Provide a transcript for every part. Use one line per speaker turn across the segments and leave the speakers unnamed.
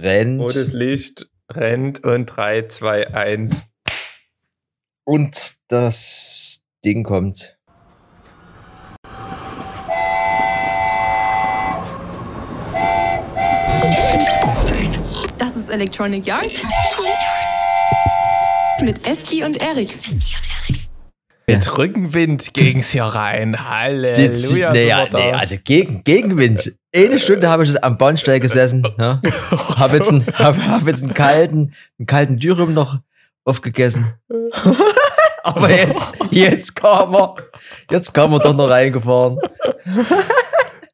rennt.
Rotes Licht rennt und 3, 2, 1.
Und das Ding kommt.
Das ist Electronic Yard. Mit Eski und Erik.
Mit Rückenwind ging's hier rein. Halleluja.
naja, nee, also gegen, Gegenwind. Eine Stunde habe ich am Bahnsteig gesessen. Ne? Habe jetzt, einen, hab, hab jetzt einen kalten, einen kalten Dürüm noch aufgegessen. Aber jetzt, jetzt kam er, jetzt kam er doch noch reingefahren.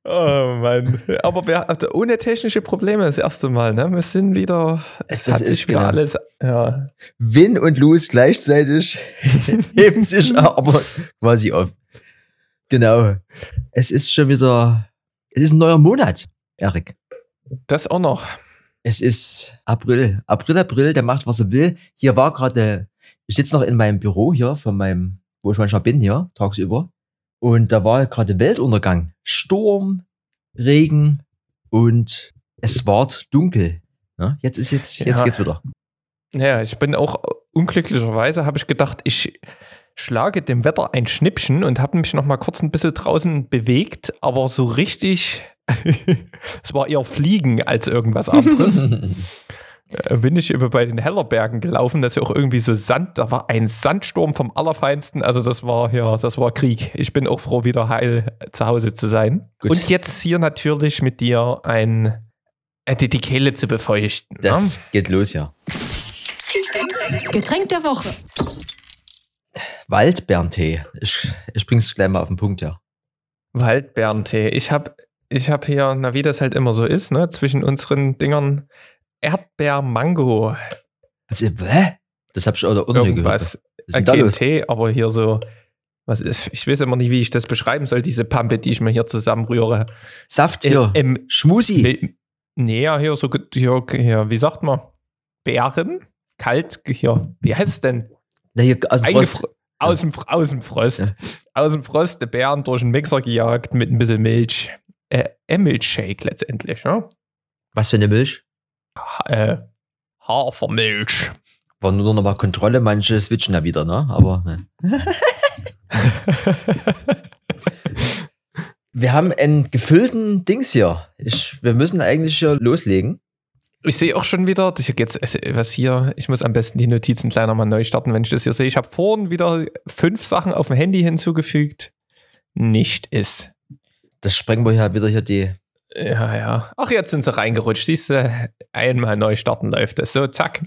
Oh Mann. Aber wir hatten ohne technische Probleme das erste Mal, ne? Wir sind wieder, es
Das
hat
ist
sich wieder alles, ja.
Win und Lose gleichzeitig hebt sich aber quasi auf. Genau. Es ist schon wieder, es ist ein neuer Monat, Erik.
Das auch noch.
Es ist April. April, April, der macht, was er will. Hier war gerade, ich sitze noch in meinem Büro hier, von meinem, wo ich manchmal bin hier, tagsüber. Und da war gerade Weltuntergang. Sturm, Regen und es ward dunkel. Ja, jetzt ist jetzt, jetzt
Ja.
geht's wieder.
Ja, ich bin auch unglücklicherweise, habe ich gedacht, ich schlage dem Wetter ein Schnippchen und habe mich noch mal kurz ein bisschen draußen bewegt, aber so richtig, es war eher Fliegen als irgendwas anderes. äh, bin ich über bei den Hellerbergen gelaufen, das ist ja auch irgendwie so Sand, da war ein Sandsturm vom Allerfeinsten, also das war ja, das war Krieg. Ich bin auch froh, wieder heil zu Hause zu sein.
Gut.
Und jetzt hier natürlich mit dir ein, äh, die, die Kehle zu befeuchten. ne?
Das geht los, ja.
Getränk der Woche.
Waldbeerentee. Ich, ich bring's gleich mal auf den Punkt, ja.
Waldbeerentee. Ich habe ich hab hier, na wie das halt immer so ist, ne, zwischen unseren Dingern Erdbeer-Mango.
Also, hä? Das hab ich auch nie gehört.
Irgendwas.
Was ist denn da
kein
los?
Tee, aber hier so, was ist, ich weiß immer nicht, wie ich das beschreiben soll, diese Pampe, die ich mir hier zusammenrühre.
Saft hier.
Im,
Schmusi.
nee, ja, hier so, hier, hier, wie sagt man? Beeren? Kalt, hier, wie heißt es denn?
Na, hier, aus dem Frost.
Aus dem, aus dem Frost.
Ja.
Aus dem Frost die Beeren durch den Mixer gejagt mit ein bisschen Milch. Äh, äh, Milchshake letztendlich, ja?
Was für eine Milch?
Äh, Hafermilch.
War nur noch mal Kontrolle, manche switchen da wieder, ne? Aber ne. Wir haben einen gefüllten Dings hier. Ich, wir müssen eigentlich hier loslegen.
Ich sehe auch schon wieder, hier geht's, also, was hier, ich muss am besten die Notizen kleiner mal neu starten, wenn ich das hier sehe. Ich habe vorhin wieder fünf Sachen auf dem Handy hinzugefügt. Nicht ist.
Das sprengen wir hier wieder hier die.
Ja, ja. Ach, jetzt sind sie reingerutscht. Siehst du, einmal neu starten läuft das. So, zack.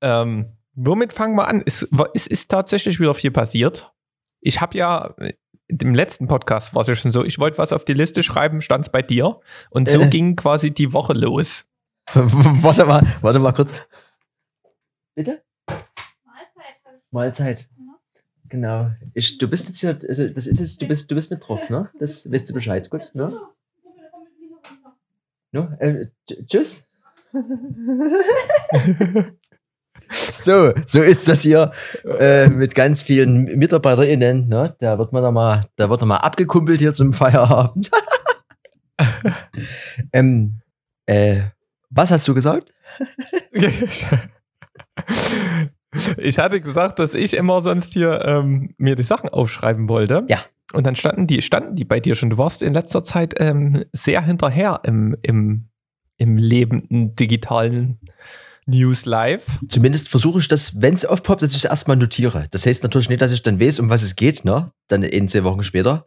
Ähm, womit fangen wir an? Es, es ist tatsächlich wieder viel passiert. Ich habe ja, äh, im letzten Podcast war es ja schon so, ich wollte was auf die Liste schreiben, stand es bei dir. Und so
Äh.
ging quasi die Woche los.
warte mal, warte mal kurz. Bitte? Mahlzeit. Genau. Ich, du bist jetzt hier, also das ist jetzt, du bist, du bist mit drauf, ne? Das weißt du Bescheid, gut, ne? No? Äh, tsch- tschüss. so, so ist das hier äh, mit ganz vielen MitarbeiterInnen, ne? Da wird man noch mal, da wird noch mal abgekumpelt hier zum Feierabend. ähm, äh, was hast du gesagt?
Ich hatte gesagt, dass ich immer sonst hier ähm, mir die Sachen aufschreiben wollte.
Ja.
Und dann standen die, standen die bei dir schon. Du warst in letzter Zeit ähm, sehr hinterher im, im, im lebenden digitalen News Live.
Zumindest versuche ich das, wenn es aufpoppt, dass ich es erstmal notiere. Das heißt natürlich nicht, dass ich dann weiß, um was es geht, ne? Dann in zwei Wochen später.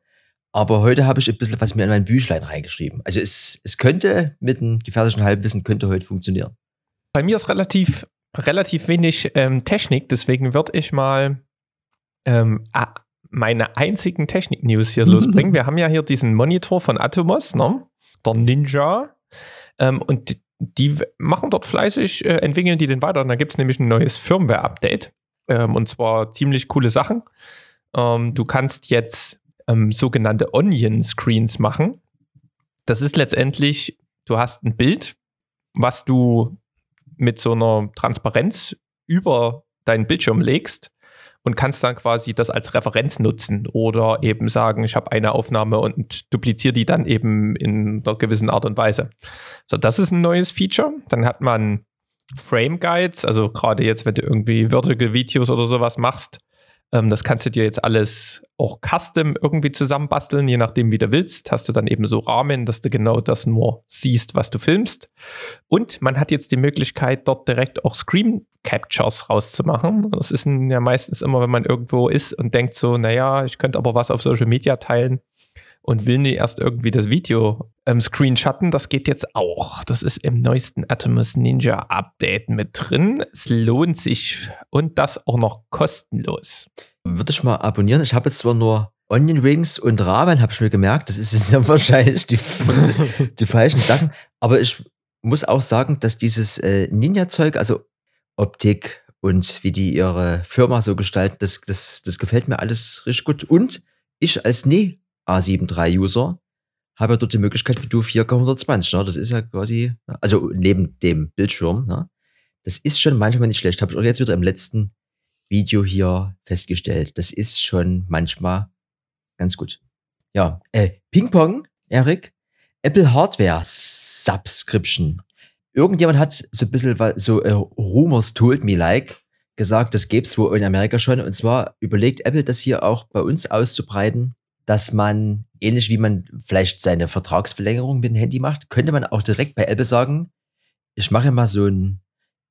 Aber heute habe ich ein bisschen was mir in mein Büchlein reingeschrieben. Also es, es könnte mit einem gefährlichen Halbwissen könnte heute funktionieren.
Bei mir ist relativ, relativ wenig ähm, Technik, deswegen würde ich mal ähm, meine einzigen Technik-News hier losbringen. Wir haben ja hier diesen Monitor von Atomos, ne? der Ninja. Ähm, und die- machen dort fleißig, äh, entwickeln die den weiter. Und da gibt es nämlich ein neues Firmware-Update. Ähm, und zwar ziemlich coole Sachen. Ähm, du kannst jetzt ähm, sogenannte Onion-Screens machen. Das ist letztendlich, du hast ein Bild, was du mit so einer Transparenz über deinen Bildschirm legst und kannst dann quasi das als Referenz nutzen oder eben sagen, ich habe eine Aufnahme und dupliziere die dann eben in einer gewissen Art und Weise. So, das ist ein neues Feature. Dann hat man Frame Guides, also gerade jetzt, wenn du irgendwie Vertical Videos oder sowas machst, ähm, das kannst du dir jetzt alles auch custom irgendwie zusammenbasteln, je nachdem, wie du willst. Hast du dann eben so Rahmen, dass du genau das nur siehst, was du filmst. Und man hat jetzt die Möglichkeit, dort direkt auch Screen Captures rauszumachen. Das ist ja meistens immer, wenn man irgendwo ist und denkt so, naja, ich könnte aber was auf Social Media teilen und will nie erst irgendwie das Video ähm, screenshotten. Das geht jetzt auch. Das ist im neuesten Atomus Ninja Update mit drin. Es lohnt sich und das auch noch kostenlos.
Würde ich mal abonnieren. Ich habe jetzt zwar nur Onion Rings und Ramen, habe ich mir gemerkt. Das ist dann wahrscheinlich die, die falschen Sachen. Aber ich muss auch sagen, dass dieses äh, Ninja-Zeug, also Optik und wie die ihre Firma so gestalten, das, das, das gefällt mir alles richtig gut. Und ich als nie A7 III-User habe ja dort die Möglichkeit wie du 4K 120. Ne? Das ist ja quasi, also neben dem Bildschirm, ne? das ist schon manchmal nicht schlecht. Habe ich auch jetzt wieder im letzten Video hier festgestellt. Das ist schon manchmal ganz gut. Ja, äh, Ping-Pong, Erik, Apple Hardware Subscription. Irgendjemand hat so ein bisschen so äh, Rumors told me like gesagt, das gäbe es wohl in Amerika schon. Und zwar überlegt Apple das hier auch bei uns auszubreiten dass man, ähnlich wie man vielleicht seine Vertragsverlängerung mit dem Handy macht, könnte man auch direkt bei Apple sagen, ich mache mal so einen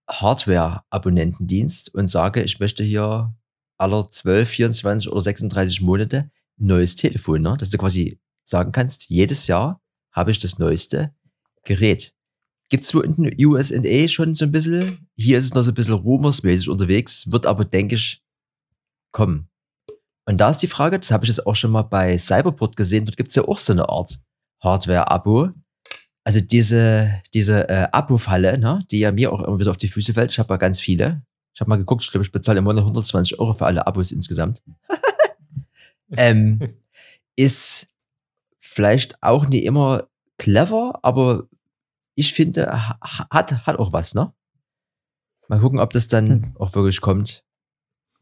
Hardware-Abonnentendienst und sage, ich möchte hier aller 12, 24 oder 36 Monate ein neues Telefon, ne? dass du quasi sagen kannst, jedes Jahr habe ich das neueste Gerät. Gibt es wo in den USA schon so ein bisschen? Hier ist es noch so ein bisschen rumorsmäßig unterwegs, wird aber, denke ich, kommen. Und da ist die Frage, das habe ich jetzt auch schon mal bei Cyberport gesehen, dort gibt es ja auch so eine Art Hardware-Abo. Also diese, diese äh, Abo-Falle, ne, die ja mir auch immer wieder auf die Füße fällt. Ich habe ja ganz viele. Ich habe mal geguckt, ich glaube, ich bezahle im Monat 120 Euro für alle Abos insgesamt. ähm, ist vielleicht auch nicht immer clever, aber ich finde, hat, hat auch was, ne? Mal gucken, ob das dann hm. auch wirklich kommt.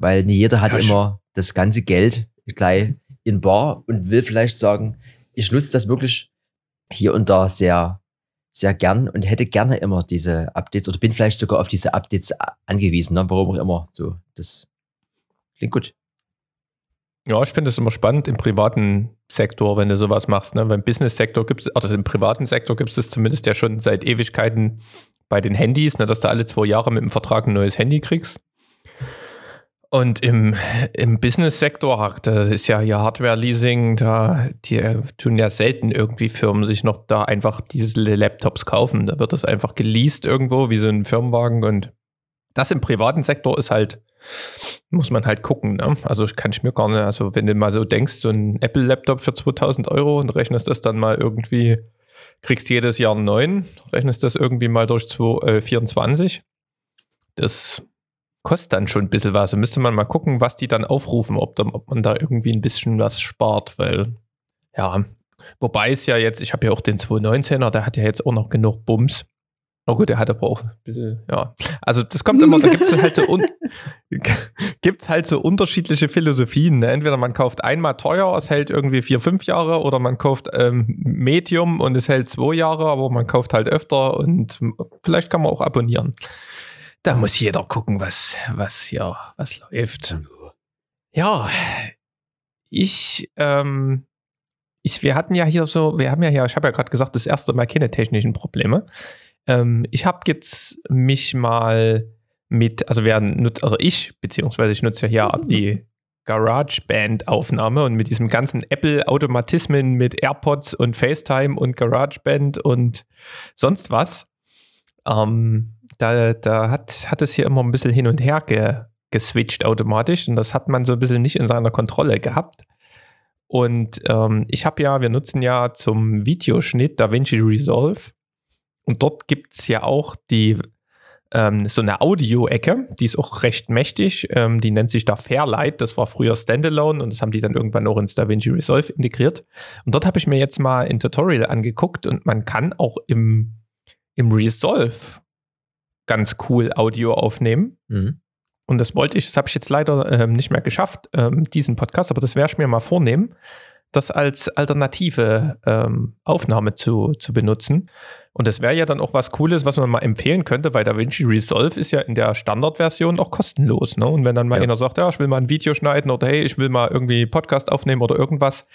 Weil nicht jeder hat ja, immer das ganze Geld gleich in Bar und will vielleicht sagen, ich nutze das wirklich hier und da sehr, sehr gern und hätte gerne immer diese Updates oder bin vielleicht sogar auf diese Updates angewiesen, ne? warum auch immer. So, das klingt gut.
Ja, ich finde es immer spannend im privaten Sektor, wenn du sowas machst. Ne? Beim Business-Sektor gibt es, also im privaten Sektor gibt es zumindest ja schon seit Ewigkeiten bei den Handys, ne, dass du alle zwei Jahre mit dem Vertrag ein neues Handy kriegst. Und im, im Business-Sektor, da ist ja hier Hardware-Leasing, da die tun ja selten irgendwie Firmen sich noch da einfach diese Laptops kaufen. Da wird das einfach geleast irgendwo, wie so ein Firmenwagen. Und das im privaten Sektor ist halt, muss man halt gucken. Ne? Also kann ich mir gar nicht, also wenn du mal so denkst, so ein Apple-Laptop für 2000 Euro und rechnest das dann mal irgendwie, kriegst jedes Jahr einen neuen, rechnest das irgendwie mal durch 24. Äh, das kostet dann schon ein bisschen was. Da müsste man mal gucken, was die dann aufrufen, ob, da, ob man da irgendwie ein bisschen was spart, weil ja, wobei es ja jetzt, ich habe ja auch den 219er, der hat ja jetzt auch noch genug Bums. Oh gut, der hat aber auch ein bisschen, ja. Also das kommt immer, da gibt es halt so gibt's halt so unterschiedliche Philosophien. Ne? Entweder man kauft einmal teuer, es hält irgendwie vier, fünf Jahre, oder man kauft ähm, Medium und es hält zwei Jahre, aber man kauft halt öfter und vielleicht kann man auch abonnieren. Da muss jeder gucken, was, was hier, was läuft. Ja, ich, ähm, ich, wir hatten ja hier so, wir haben ja hier, ich habe ja gerade gesagt, das erste Mal keine technischen Probleme. Ähm, ich habe jetzt mich mal mit, also nutzt, also ich, beziehungsweise ich nutze ja hier die GarageBand-Aufnahme und mit diesem ganzen Apple-Automatismen mit AirPods und FaceTime und GarageBand und sonst was. Ähm, da, da hat, hat es hier immer ein bisschen hin und her ge, geswitcht automatisch und das hat man so ein bisschen nicht in seiner Kontrolle gehabt. Und ähm, ich habe ja, wir nutzen ja zum Videoschnitt DaVinci Resolve und dort gibt es ja auch die ähm, so eine Audio-Ecke, die ist auch recht mächtig, ähm, die nennt sich da Fairlight, das war früher Standalone und das haben die dann irgendwann auch ins DaVinci Resolve integriert. Und dort habe ich mir jetzt mal ein Tutorial angeguckt und man kann auch im, im Resolve ganz cool Audio aufnehmen. Mhm. und das wollte ich, das habe ich jetzt leider ähm, nicht mehr geschafft, ähm, diesen Podcast, aber das werde ich mir mal vornehmen, das als alternative ähm, Aufnahme zu, zu benutzen. Und das wäre ja dann auch was Cooles, was man mal empfehlen könnte, weil DaVinci Resolve ist ja in der Standardversion auch kostenlos. Ne? Und wenn dann mal ja. einer sagt, ja, ich will mal ein Video schneiden oder hey, ich will mal irgendwie Podcast aufnehmen oder irgendwas,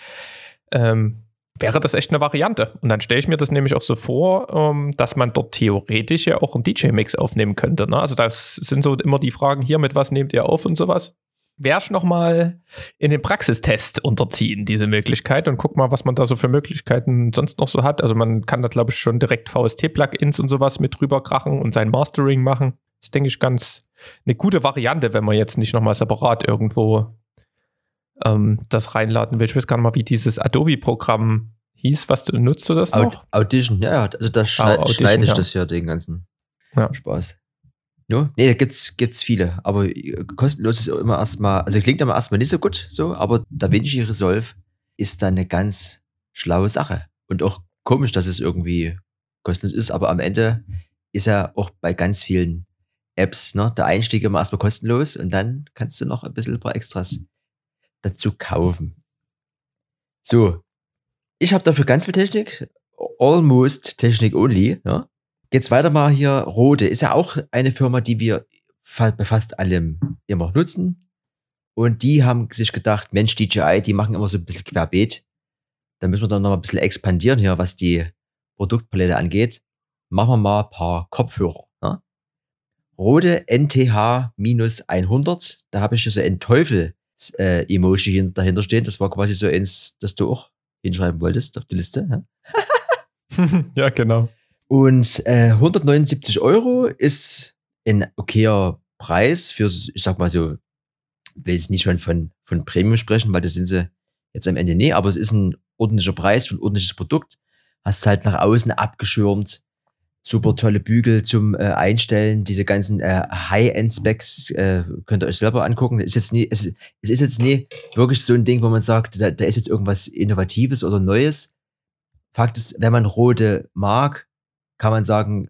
ähm, wäre das echt eine Variante. Und dann stelle ich mir das nämlich auch so vor, ähm, dass man dort theoretisch ja auch einen DJ-Mix aufnehmen könnte. Ne? Also das sind so immer die Fragen hier, mit was nehmt ihr auf und sowas. Ich nochmal in den Praxistest unterziehen, diese Möglichkeit, und guck mal, was man da so für Möglichkeiten sonst noch so hat. Also man kann da, glaube ich, schon direkt VST-Plugins und sowas mit drüber krachen und sein Mastering machen. Das denke ich ganz eine gute Variante, wenn man jetzt nicht nochmal separat irgendwo ähm, das reinladen will. Ich weiß gar nicht mal, wie dieses Adobe-Programm hieß. Was du, nutzt du das noch?
Audition, ja, also da schneid, oh, schneide ich ja. das ja den ganzen ja. Spaß. Ja, nee, da gibt's, gibt's viele, aber äh, kostenlos ist immer erstmal, also klingt immer erstmal nicht so gut, so, aber DaVinci Resolve ist dann eine ganz schlaue Sache. Und auch komisch, dass es irgendwie kostenlos ist, aber am Ende ist ja auch bei ganz vielen Apps, ne, der Einstieg immer erstmal kostenlos und dann kannst du noch ein bisschen ein paar Extras dazu kaufen. So, ich habe dafür ganz viel Technik, almost Technik only. Ja. Geht's weiter mal hier. Rode ist ja auch eine Firma, die wir bei fast allem immer nutzen. Und die haben sich gedacht, Mensch, DJI, die machen immer so ein bisschen querbeet. Da müssen wir dann noch ein bisschen expandieren hier, was die Produktpalette angeht. Machen wir mal ein paar Kopfhörer. Ja? Rode NTH-100. Da habe ich so ein Teufel äh, Emoji dahinter stehen. Das war quasi so eins, das du auch hinschreiben wolltest auf die Liste.
Ja, ja genau.
Und äh, 179 Euro ist ein okayer Preis für, ich sag mal so, will jetzt nicht schon von, von Premium sprechen, weil das sind sie jetzt am Ende nicht, aber es ist ein ordentlicher Preis für ein ordentliches Produkt. Hast halt nach außen abgeschirmt, super tolle Bügel zum äh, Einstellen, diese ganzen äh, High-End-Specs äh, könnt ihr euch selber angucken. Ist jetzt nie, es, es ist jetzt nie wirklich so ein Ding, wo man sagt, da, da ist jetzt irgendwas Innovatives oder Neues. Fakt ist, wenn man rote mag, kann man sagen,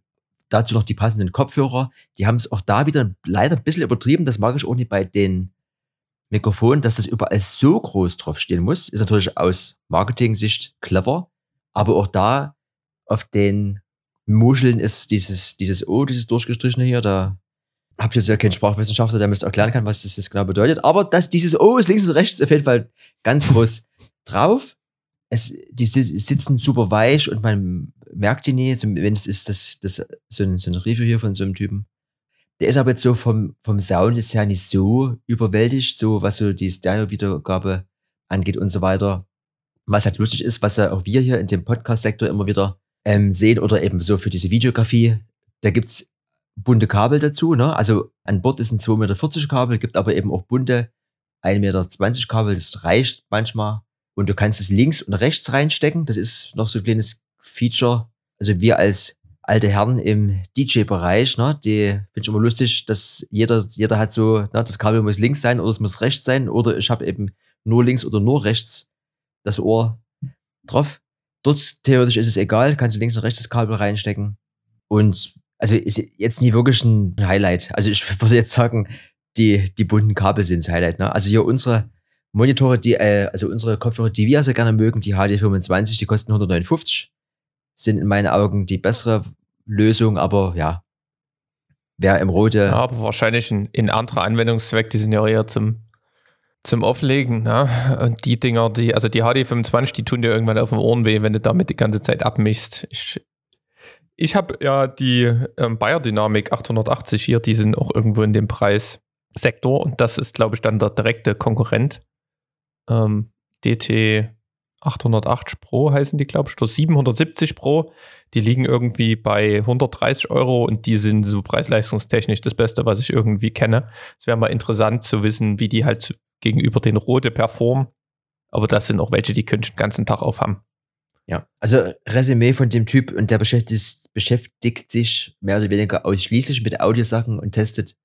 dazu noch die passenden Kopfhörer. Die haben es auch da wieder leider ein bisschen übertrieben. Das mag ich auch nicht bei den Mikrofonen, dass das überall so groß draufstehen muss. Ist natürlich aus Marketing-Sicht clever. Aber auch da auf den Muscheln ist dieses, dieses O, dieses durchgestrichene hier, da habe ich jetzt ja keinen Sprachwissenschaftler, der mir das erklären kann, was das jetzt genau bedeutet. Aber das, dieses O ist links und rechts auf jeden Fall ganz groß drauf. Es, die sitzen super weich und man merkt die nie. Wenn es ist das, das so ein, so ein Review hier von so einem Typen. Der ist aber jetzt so vom, vom Sound jetzt ja nicht so überwältigt, so was so die Stereo-Wiedergabe angeht und so weiter. Was halt lustig ist, was ja auch wir hier in dem Podcast-Sektor immer wieder ähm, sehen oder eben so für diese Videografie. Da gibt's bunte Kabel dazu. Ne? Also an Bord ist ein 2,40 Meter Kabel, gibt aber eben auch bunte 1,20 Meter Kabel. Das reicht manchmal. Und du kannst es links und rechts reinstecken. Das ist noch so ein kleines Feature. Also wir als alte Herren im DJ-Bereich, ne, die finde ich immer lustig, dass jeder, jeder hat so, ne, das Kabel muss links sein oder es muss rechts sein oder ich habe eben nur links oder nur rechts das Ohr drauf. Dort theoretisch ist es egal, kannst du links und rechts das Kabel reinstecken. Und also ist jetzt nie wirklich ein Highlight. Also ich würde jetzt sagen, die, die bunten Kabel sind das Highlight. Ne? Also hier unsere Monitore, die, äh, also unsere Kopfhörer, die wir sehr gerne mögen, die HD25, die kosten 159, sind in meinen Augen die bessere Lösung, aber ja, wer im Rote. Ja,
aber wahrscheinlich ein, ein anderer Anwendungszweck, die sind ja eher zum zum Auflegen. Ne? Und die Dinger, die, also die HD25, die tun dir irgendwann auf den Ohren weh, wenn du damit die ganze Zeit abmischst. Ich, ich habe ja die ähm, Bayer Dynamic 880 hier, die sind auch irgendwo in dem Preissektor und das ist, glaube ich, dann der direkte Konkurrent. Ähm, DT 880 Pro heißen die, glaube ich, oder 770 Pro. Die liegen irgendwie bei 130 Euro und die sind so preis-leistungstechnisch das Beste, was ich irgendwie kenne. Es wäre mal interessant zu wissen, wie die halt gegenüber den Rote performen. Aber das sind auch welche, die können den ganzen Tag aufhaben.
Ja, also Resümee von dem Typ und der beschäftigt, beschäftigt sich mehr oder weniger ausschließlich mit Audiosachen und testet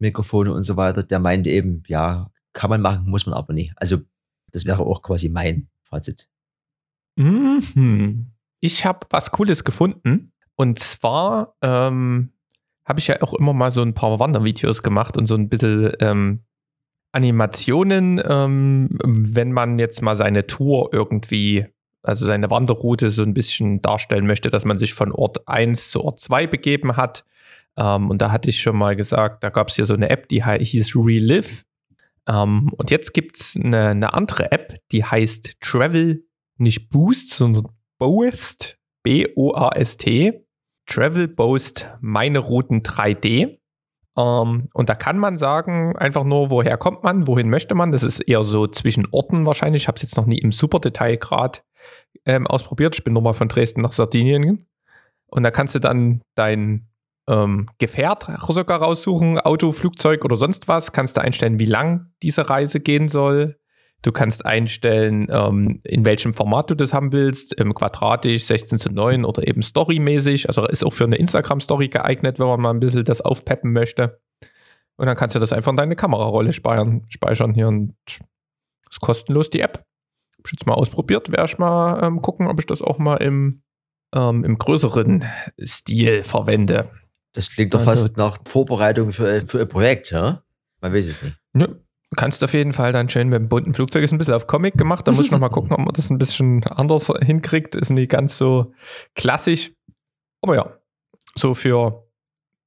Mikrofone und so weiter. Der meint eben, ja, kann man machen, muss man aber nicht. Also das wäre auch quasi mein Fazit.
Mhm. Ich habe was Cooles gefunden. Und zwar ähm, habe ich ja auch immer mal so ein paar Wandervideos gemacht und so ein bisschen ähm, Animationen, ähm, wenn man jetzt mal seine Tour irgendwie, also seine Wanderroute so ein bisschen darstellen möchte, dass man sich von Ort 1 zu Ort 2 begeben hat. Ähm, und da hatte ich schon mal gesagt, da gab es hier so eine App, die hieß Relive. Ähm, und jetzt gibt es eine, eine andere App, die heißt Travel, nicht Boost, sondern Boast, B-O-A-S-T. Travel Boast Meine Routen 3D. Ähm, und da kann man sagen, einfach nur, woher kommt man, wohin möchte man. Das ist eher so zwischen Orten wahrscheinlich. Ich habe es jetzt noch nie im Superdetailgrad ähm, ausprobiert. Ich bin nochmal von Dresden nach Sardinien. Und da kannst du dann dein ähm, Gefährt sogar raussuchen, Auto, Flugzeug oder sonst was. Kannst du einstellen, wie lang diese Reise gehen soll. Du kannst einstellen, ähm, in welchem Format du das haben willst, ähm, quadratisch, 16 zu 9 oder eben storymäßig. Also ist auch für eine Instagram-Story geeignet, wenn man mal ein bisschen das aufpeppen möchte. Und dann kannst du das einfach in deine Kamerarolle speichern, speichern hier und ist kostenlos die App. Hab ich jetzt mal ausprobiert, werde ich mal ähm, gucken, ob ich das auch mal im, ähm, im größeren Stil verwende.
Das klingt doch also, fast nach Vorbereitung für, für ein Projekt, ja? Man weiß es nicht.
Ja, kannst auf jeden Fall dann schön mit dem bunten Flugzeug ist ein bisschen auf Comic gemacht. Da muss ich noch mal gucken, ob man das ein bisschen anders hinkriegt. Ist nicht ganz so klassisch. Aber ja, so für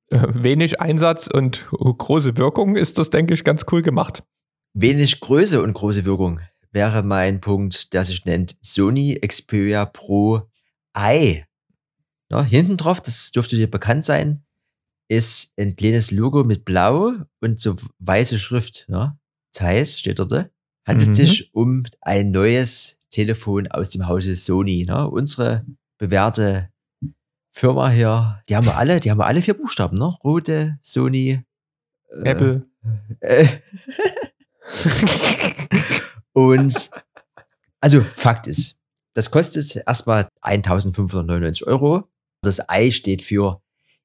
äh, wenig Einsatz und große Wirkung ist das, denke ich, ganz cool gemacht.
Wenig Größe und große Wirkung wäre mein Punkt, der sich nennt Sony Xperia Pro i. Ja, hinten drauf, das dürfte dir bekannt sein, ist ein kleines Logo mit Blau und so weiße Schrift. Ja. Zeiss steht dort, handelt mhm. sich um ein neues Telefon aus dem Hause Sony. Ne? Unsere bewährte Firma hier, die haben wir alle, die haben wir alle vier Buchstaben, ne? Rote, Sony,
äh, Apple. Äh,
und also Fakt ist, das kostet erstmal 1599 Euro. Das I steht für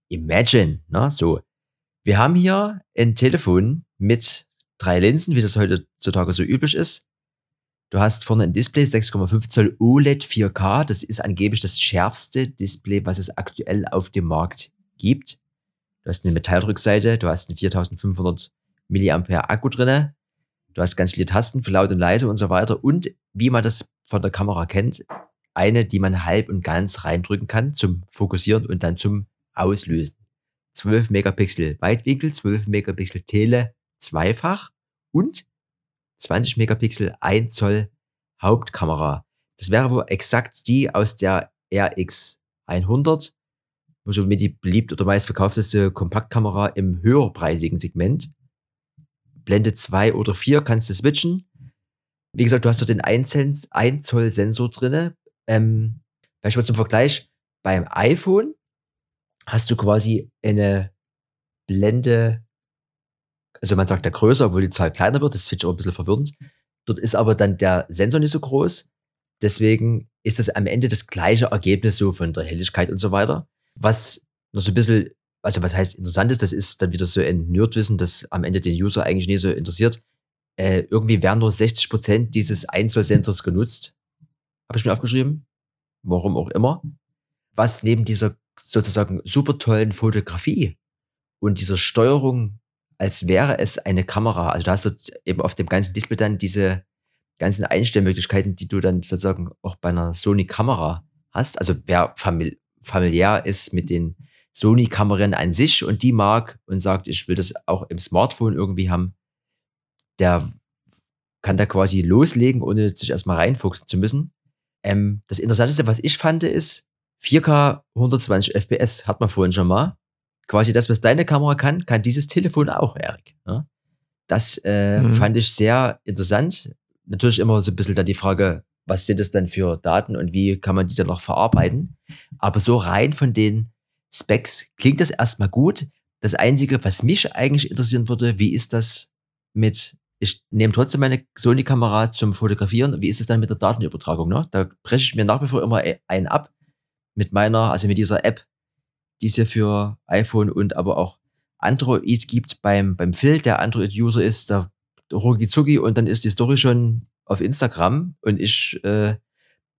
Imagine. Ne? So, wir haben hier ein Telefon mit drei Linsen, wie das heutzutage so üblich ist. Du hast vorne ein Display, 6,5 Zoll OLED 4K. Das ist angeblich das schärfste Display, was es aktuell auf dem Markt gibt. Du hast eine Metalldrückseite, du hast einen 4500 mAh Akku drinne. Du hast ganz viele Tasten für laut und leise und so weiter. Und wie man das von der Kamera kennt, eine, die man halb und ganz reindrücken kann zum Fokussieren und dann zum Auslösen. 12 Megapixel Weitwinkel, 12 Megapixel Tele, zweifach und 20 Megapixel 1 Zoll Hauptkamera. Das wäre wohl exakt die aus der RX100, wo schon mit die beliebt oder meistverkaufteste Kompaktkamera im höherpreisigen Segment. Blende 2 oder 4 kannst du switchen. Wie gesagt, du hast dort den 1 Zoll Sensor drinne. Ähm, beispielsweise zum Vergleich, beim iPhone hast du quasi eine Blende also man sagt ja größer, obwohl die Zahl kleiner wird, das finde ich auch ein bisschen verwirrend. Dort ist aber dann der Sensor nicht so groß. Deswegen ist das am Ende das gleiche Ergebnis so von der Helligkeit und so weiter. Was noch so ein bisschen, also was heißt interessant ist, das ist dann wieder so ein Nerdwissen, das am Ende den User eigentlich nicht so interessiert. Äh, irgendwie werden nur 60 Prozent dieses Einzelsensors genutzt. Habe ich mir aufgeschrieben. Warum auch immer. Was neben dieser sozusagen super tollen Fotografie und dieser Steuerung als wäre es eine Kamera. Also da hast du eben auf dem ganzen Display dann diese ganzen Einstellmöglichkeiten, die du dann sozusagen auch bei einer Sony-Kamera hast. Also wer famili familiär ist mit den Sony-Kameran an sich und die mag und sagt, ich will das auch im Smartphone irgendwie haben, der kann da quasi loslegen, ohne sich erstmal reinfuchsen zu müssen. Ähm, das Interessanteste, was ich fand, ist 4K 120 FPS, hat man vorhin schon mal quasi das, was deine Kamera kann, kann dieses Telefon auch, Erik. Ja? Das äh, mhm. fand ich sehr interessant. Natürlich immer so ein bisschen dann die Frage, was sind das dann für Daten und wie kann man die dann noch verarbeiten? Aber so rein von den Specs klingt das erstmal gut. Das Einzige, was mich eigentlich interessieren würde, wie ist das mit, ich nehme trotzdem meine Sony-Kamera zum Fotografieren, wie ist es dann mit der Datenübertragung? Ne? Da breche ich mir nach wie vor immer einen ab mit meiner, also mit dieser App, die es ja für iPhone und aber auch Android gibt beim, beim Phil, der Android-User ist, der Rugizugi und dann ist die Story schon auf Instagram und ich äh,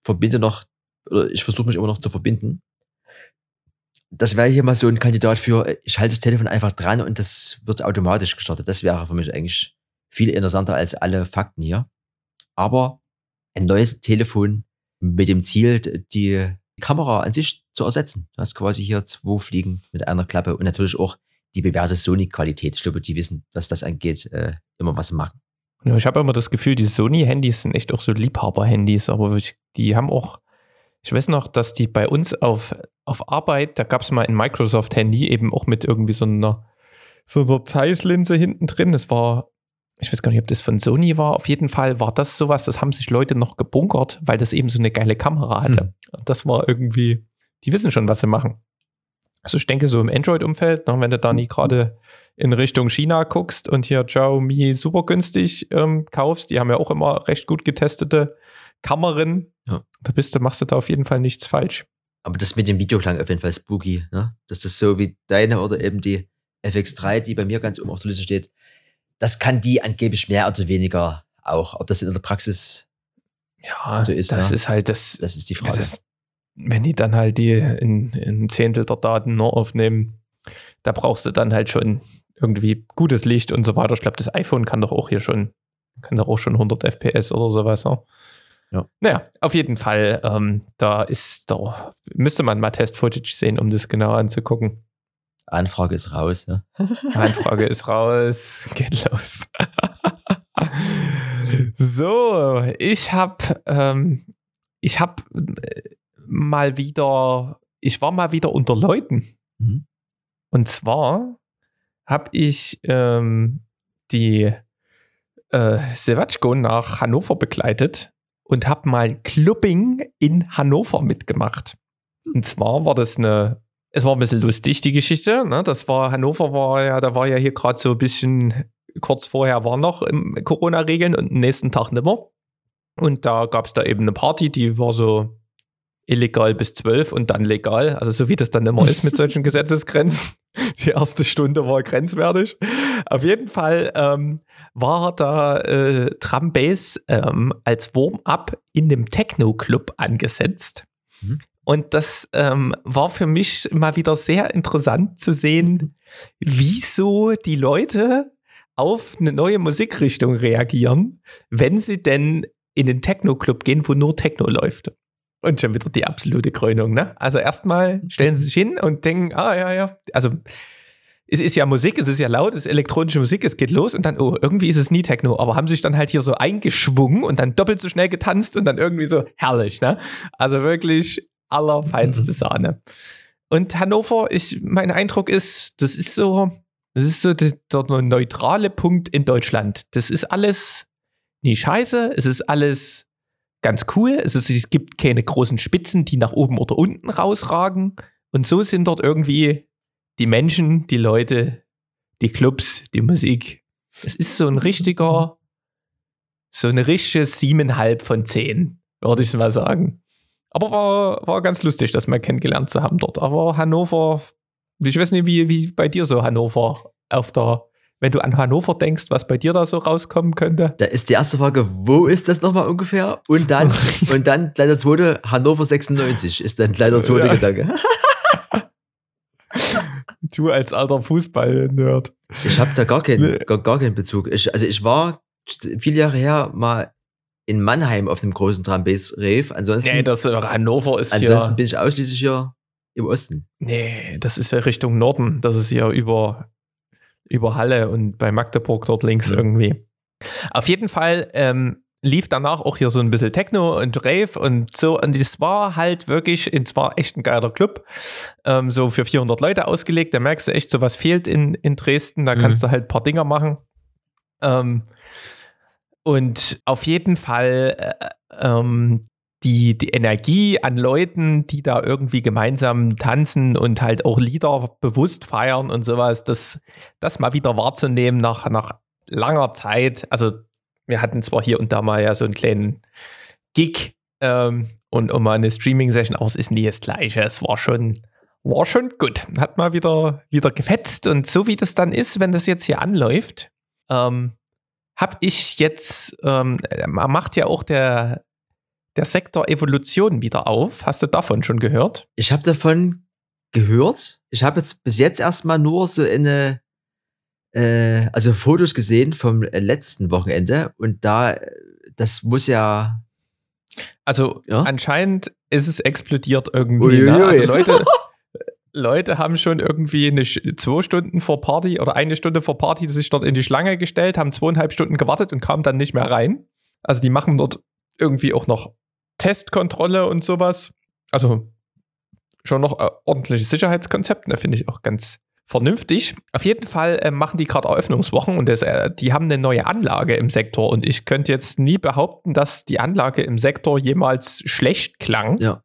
verbinde noch, oder ich versuche mich immer noch zu verbinden. das wäre hier mal so ein Kandidat für, äh, ich halte das Telefon einfach dran und das wird automatisch gestartet. Das wäre für mich eigentlich viel interessanter als alle Fakten hier. Aber ein neues Telefon mit dem Ziel, die Kamera an sich zu ersetzen. Du hast quasi hier zwei Fliegen mit einer Klappe und natürlich auch die bewährte Sony-Qualität. Ich glaube, die wissen, was das angeht, äh, immer was machen.
Ja, ich habe immer das Gefühl, die Sony-Handys sind echt auch so Liebhaber-Handys, aber ich, die haben auch, ich weiß noch, dass die bei uns auf, auf Arbeit, da gab es mal ein Microsoft-Handy eben auch mit irgendwie so einer, so einer Zeisslinse hinten drin. Das war, ich weiß gar nicht, ob das von Sony war. Auf jeden Fall war das sowas, das haben sich Leute noch gebunkert, weil das eben so eine geile Kamera hatte. Hm. Das war irgendwie, die wissen schon, was sie machen. Also ich denke, so im Android-Umfeld, wenn du da nie gerade in Richtung China guckst und hier Xiaomi super günstig ähm, kaufst, die haben ja auch immer recht gut getestete Kameras. Ja. Da bist du, machst du da auf jeden Fall nichts falsch.
Aber das mit dem Video klang auf jeden Fall spooky, ne? Dass das so wie deine oder eben die FX3, die bei mir ganz oben auf der Liste steht, das kann die angeblich mehr oder weniger auch. Ob das in der Praxis
ja, so ist. Das ne? ist halt das.
Das ist die Frage. Das,
wenn die dann halt die in, in Zehntel der Daten nur aufnehmen, da brauchst du dann halt schon irgendwie gutes Licht und so weiter. Ich glaube, das iPhone kann doch auch hier schon, kann doch auch schon 100 FPS oder sowas. Ja. Ja. Naja, auf jeden Fall, ähm, da ist da müsste man mal Test-Footage sehen, um das genau anzugucken.
Anfrage ist raus, ja.
Anfrage ist raus, geht los. so, ich habe ähm, ich habe äh, mal wieder, ich war mal wieder unter Leuten. Mhm. Und zwar habe ich ähm, die äh, Sevachko nach Hannover begleitet und habe mal Clubbing in Hannover mitgemacht. Und zwar war das eine, es war ein bisschen lustig, die Geschichte. Ne? Das war, Hannover war ja, da war ja hier gerade so ein bisschen, kurz vorher war noch Corona-Regeln und am nächsten Tag nicht mehr. Und da gab es da eben eine Party, die war so illegal bis zwölf und dann legal. Also so wie das dann immer ist mit solchen Gesetzesgrenzen. Die erste Stunde war grenzwertig. Auf jeden Fall ähm, war da äh, Drum Bass ähm, als Warm-up in dem Techno-Club angesetzt. Mhm. Und das ähm, war für mich mal wieder sehr interessant zu sehen, wieso die Leute auf eine neue Musikrichtung reagieren, wenn sie denn in den Techno-Club gehen, wo nur Techno läuft. Und schon wieder die absolute Krönung, ne? Also erstmal stellen sie sich hin und denken, ah ja, ja, also es ist ja Musik, es ist ja laut, es ist elektronische Musik, es geht los und dann, oh, irgendwie ist es nie Techno, aber haben sich dann halt hier so eingeschwungen und dann doppelt so schnell getanzt und dann irgendwie so herrlich, ne? Also wirklich allerfeinste mhm. Sahne. Und Hannover, ich, mein Eindruck ist, das ist so, das ist so der, der neutrale Punkt in Deutschland. Das ist alles nie scheiße, es ist alles ganz cool. Es, ist, es gibt keine großen Spitzen, die nach oben oder unten rausragen. Und so sind dort irgendwie die Menschen, die Leute, die Clubs, die Musik. Es ist so ein richtiger, so eine richtige siebeneinhalb von zehn, würde ich mal sagen. Aber war, war ganz lustig, das mal kennengelernt zu haben dort. Aber Hannover, ich weiß nicht, wie, wie bei dir so Hannover auf der wenn du an Hannover denkst, was bei dir da so rauskommen könnte?
Da ist die erste Frage, wo ist das nochmal ungefähr? Und dann, und dann gleich der zweite, Hannover 96 ist dann gleich der zweite ja. Gedanke.
du als alter Fußball-Nerd.
Ich habe da gar keinen, gar, gar keinen Bezug. Ich, also ich war viele Jahre her mal in Mannheim auf dem großen Trambase-Rave. Ansonsten,
nee, das Hannover ist
Ansonsten hier, bin ich ausschließlich hier im Osten.
Nee, das ist ja Richtung Norden. Das ist hier über über Halle und bei Magdeburg dort links mhm. irgendwie. Auf jeden Fall ähm, lief danach auch hier so ein bisschen Techno und Rave und so. Und es war halt wirklich, es war echt ein geiler Club. Ähm, so für 400 Leute ausgelegt. Da merkst du echt, so was fehlt in, in Dresden. Da mhm. kannst du halt ein paar Dinger machen. Ähm, und auf jeden Fall äh, ähm, die, die Energie an Leuten, die da irgendwie gemeinsam tanzen und halt auch Lieder bewusst feiern und sowas, das, das mal wieder wahrzunehmen nach, nach langer Zeit. Also wir hatten zwar hier und da mal ja so einen kleinen Gig ähm, und, mal eine Streaming-Session, aber es ist nie das Gleiche. Es war schon, war schon gut. Hat mal wieder, wieder gefetzt und so wie das dann ist, wenn das jetzt hier anläuft, ähm, habe ich jetzt, ähm, macht ja auch der der Sektor Evolution wieder auf. Hast du davon schon gehört?
Ich habe davon gehört. Ich habe jetzt bis jetzt erstmal nur so eine, äh, also Fotos gesehen vom äh, letzten Wochenende und da, äh, das muss ja.
Also
Ja?
anscheinend ist es explodiert irgendwie. Ne? Also Leute, Leute haben schon irgendwie eine, zwei Stunden vor Party oder eine Stunde vor Party sich dort in die Schlange gestellt, haben zweieinhalb Stunden gewartet und kamen dann nicht mehr rein. Also die machen dort irgendwie auch noch Testkontrolle und sowas. Also schon noch äh, ordentliches Sicherheitskonzept, da finde ich auch ganz vernünftig. Auf jeden Fall äh, machen die gerade Eröffnungswochen und das, äh, die haben eine neue Anlage im Sektor und ich könnte jetzt nie behaupten, dass die Anlage im Sektor jemals schlecht klang.
Ja.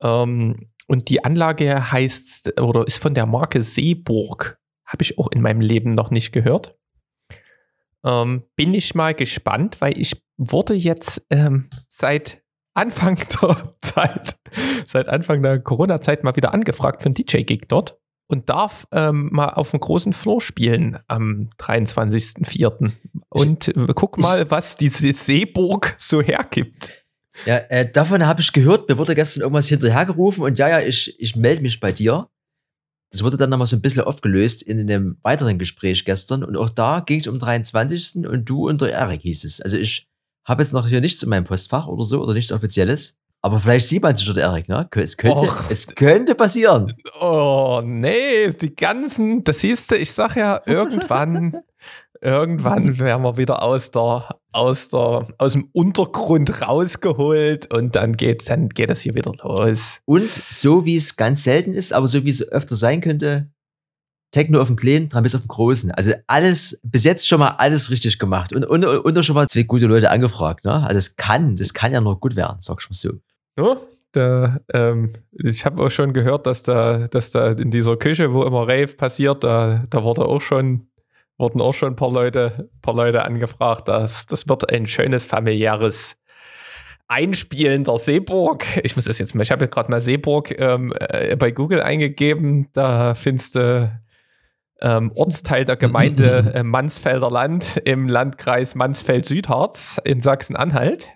Ähm, und die Anlage heißt oder ist von der Marke Seeburg. Habe ich auch in meinem Leben noch nicht gehört. Ähm, bin ich mal gespannt, weil ich wurde jetzt ähm, seit Anfang der Zeit, seit Anfang der Corona-Zeit mal wieder angefragt für einen DJ-Gig dort und darf ähm, mal auf dem großen Floor spielen am 23.04. Und äh, guck mal, was diese Seeburg so hergibt.
Ja, äh, davon habe ich gehört, mir wurde gestern irgendwas hinterhergerufen und ja, ja, ich, ich melde mich bei dir. Das wurde dann nochmal so ein bisschen aufgelöst in einem weiteren Gespräch gestern und auch da ging es um den 23. und du und der Erik hieß es. Also ich habe jetzt noch hier nichts in meinem Postfach oder so oder nichts Offizielles, aber vielleicht sieht man sich der Erik, ne? Es könnte,
Och.
es könnte passieren.
Oh, nee, die ganzen, das siehst du, ich sag ja, irgendwann, irgendwann werden wir wieder aus der, aus der, aus dem Untergrund rausgeholt und dann geht's, dann geht das hier wieder los.
Und so wie es ganz selten ist, aber so wie es öfter sein könnte, Techno auf dem Kleinen, dran bis auf dem Großen. Also alles, bis jetzt schon mal alles richtig gemacht. Und, und, und auch schon mal zwei gute Leute angefragt. Ne? Also es kann, das kann ja nur gut werden, sag ich mal so.
Ja, da, ähm, ich habe auch schon gehört, dass da, dass da in dieser Küche, wo immer Rave passiert, da, da wurde auch schon, wurden auch schon ein paar Leute, paar Leute angefragt. Das, das wird ein schönes familiäres Einspielen der Seeburg. Ich muss das jetzt mal, ich habe gerade mal Seeburg ähm, äh, bei Google eingegeben. Da findest du ähm, Ortsteil der Gemeinde äh, Mansfelder Land im Landkreis Mansfeld-Südharz in Sachsen-Anhalt.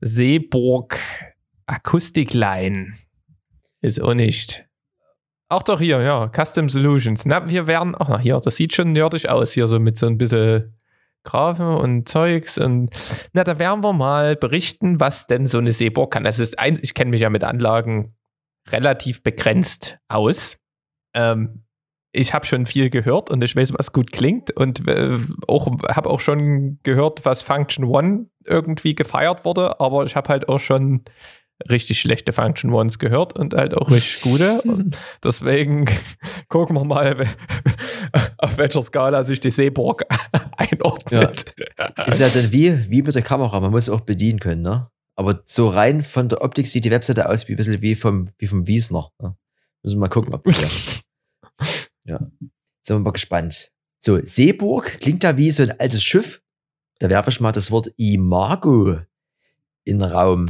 Seeburg Akustikline. Ist auch nicht. Auch doch hier, ja, Custom Solutions. Na, wir werden, ach, hier, das sieht schon nerdig aus, hier so mit so ein bisschen Graphen und Zeugs. Und na, da werden wir mal berichten, was denn so eine Seeburg kann. Das ist ein, ich kenne mich ja mit Anlagen relativ begrenzt aus. Ähm, ich habe schon viel gehört und ich weiß, was gut klingt und äh, auch habe auch schon gehört, was Function One irgendwie gefeiert wurde, aber ich habe halt auch schon richtig schlechte Function Ones gehört und halt auch richtig gute. Und deswegen gucken wir mal, auf welcher Skala sich die Seeburg einordnet.
Ist ja dann wie, wie mit der Kamera, man muss auch bedienen können, ne? Aber so rein von der Optik sieht die Webseite aus wie ein bisschen wie vom, wie vom Wiesner. Ne? Müssen wir mal gucken, ob das ja. ja. Sind wir mal gespannt. So, Seeburg klingt da wie so ein altes Schiff. Da werfe ich mal das Wort Imago in den Raum.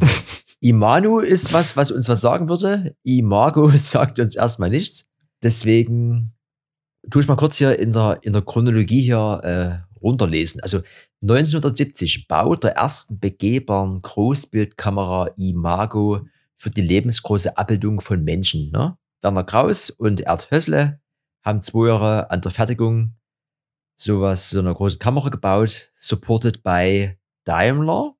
Imanu ist was, was uns was sagen würde. Imago sagt uns erstmal nichts. Deswegen tue ich mal kurz hier in der, in der Chronologie hier äh, runterlesen. Also 1970 baut der ersten begehbaren Großbildkamera Imago für die lebensgroße Abbildung von Menschen. Ne? Werner Kraus und Erd Hössle haben zwei Jahre an der Fertigung sowas, so eine große Kamera gebaut, supported by Daimler.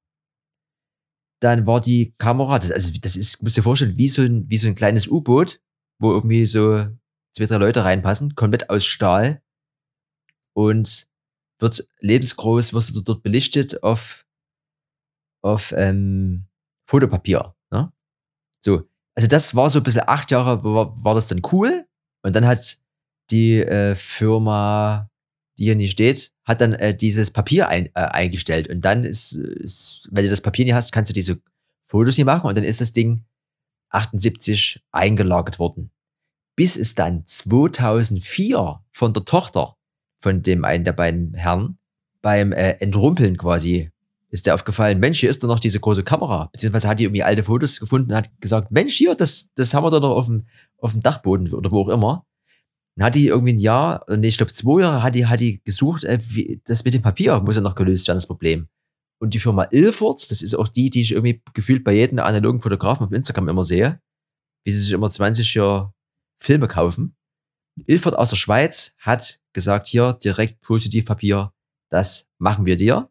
Dann war die Kamera, das, also das ist, muss dir vorstellen, wie so ein, wie so ein kleines U-Boot, wo irgendwie so zwei, drei Leute reinpassen, komplett aus Stahl und wird lebensgroß, wirst du dort belichtet auf, auf ähm, Fotopapier. Ne? So, also das war so ein bisschen acht Jahre, war, war das dann cool. Und dann hat die äh, Firma, die hier nicht steht, hat dann äh, dieses Papier ein, äh, eingestellt. Und dann ist, ist, wenn du das Papier nicht hast, kannst du diese Fotos nicht machen. Und dann ist das Ding 78 eingelagert worden. Bis es dann 2004 von der Tochter von dem einen der beiden Herren beim äh, Entrumpeln quasi ist der aufgefallen, Mensch, hier ist doch noch diese große Kamera. Beziehungsweise hat die irgendwie alte Fotos gefunden und hat gesagt, Mensch, hier, das, das haben wir doch noch auf dem, auf dem Dachboden oder wo auch immer. Dann hat die irgendwie ein Jahr, nee, ich glaube zwei Jahre hat die, hat die gesucht, äh, wie, das mit dem Papier muss ja noch gelöst werden, das Problem. Und die Firma Ilford, das ist auch die, die ich irgendwie gefühlt bei jedem analogen Fotografen auf Instagram immer sehe, wie sie sich immer 20 Jahre Filme kaufen. Ilford aus der Schweiz hat gesagt, hier direkt Positivpapier, das machen wir dir.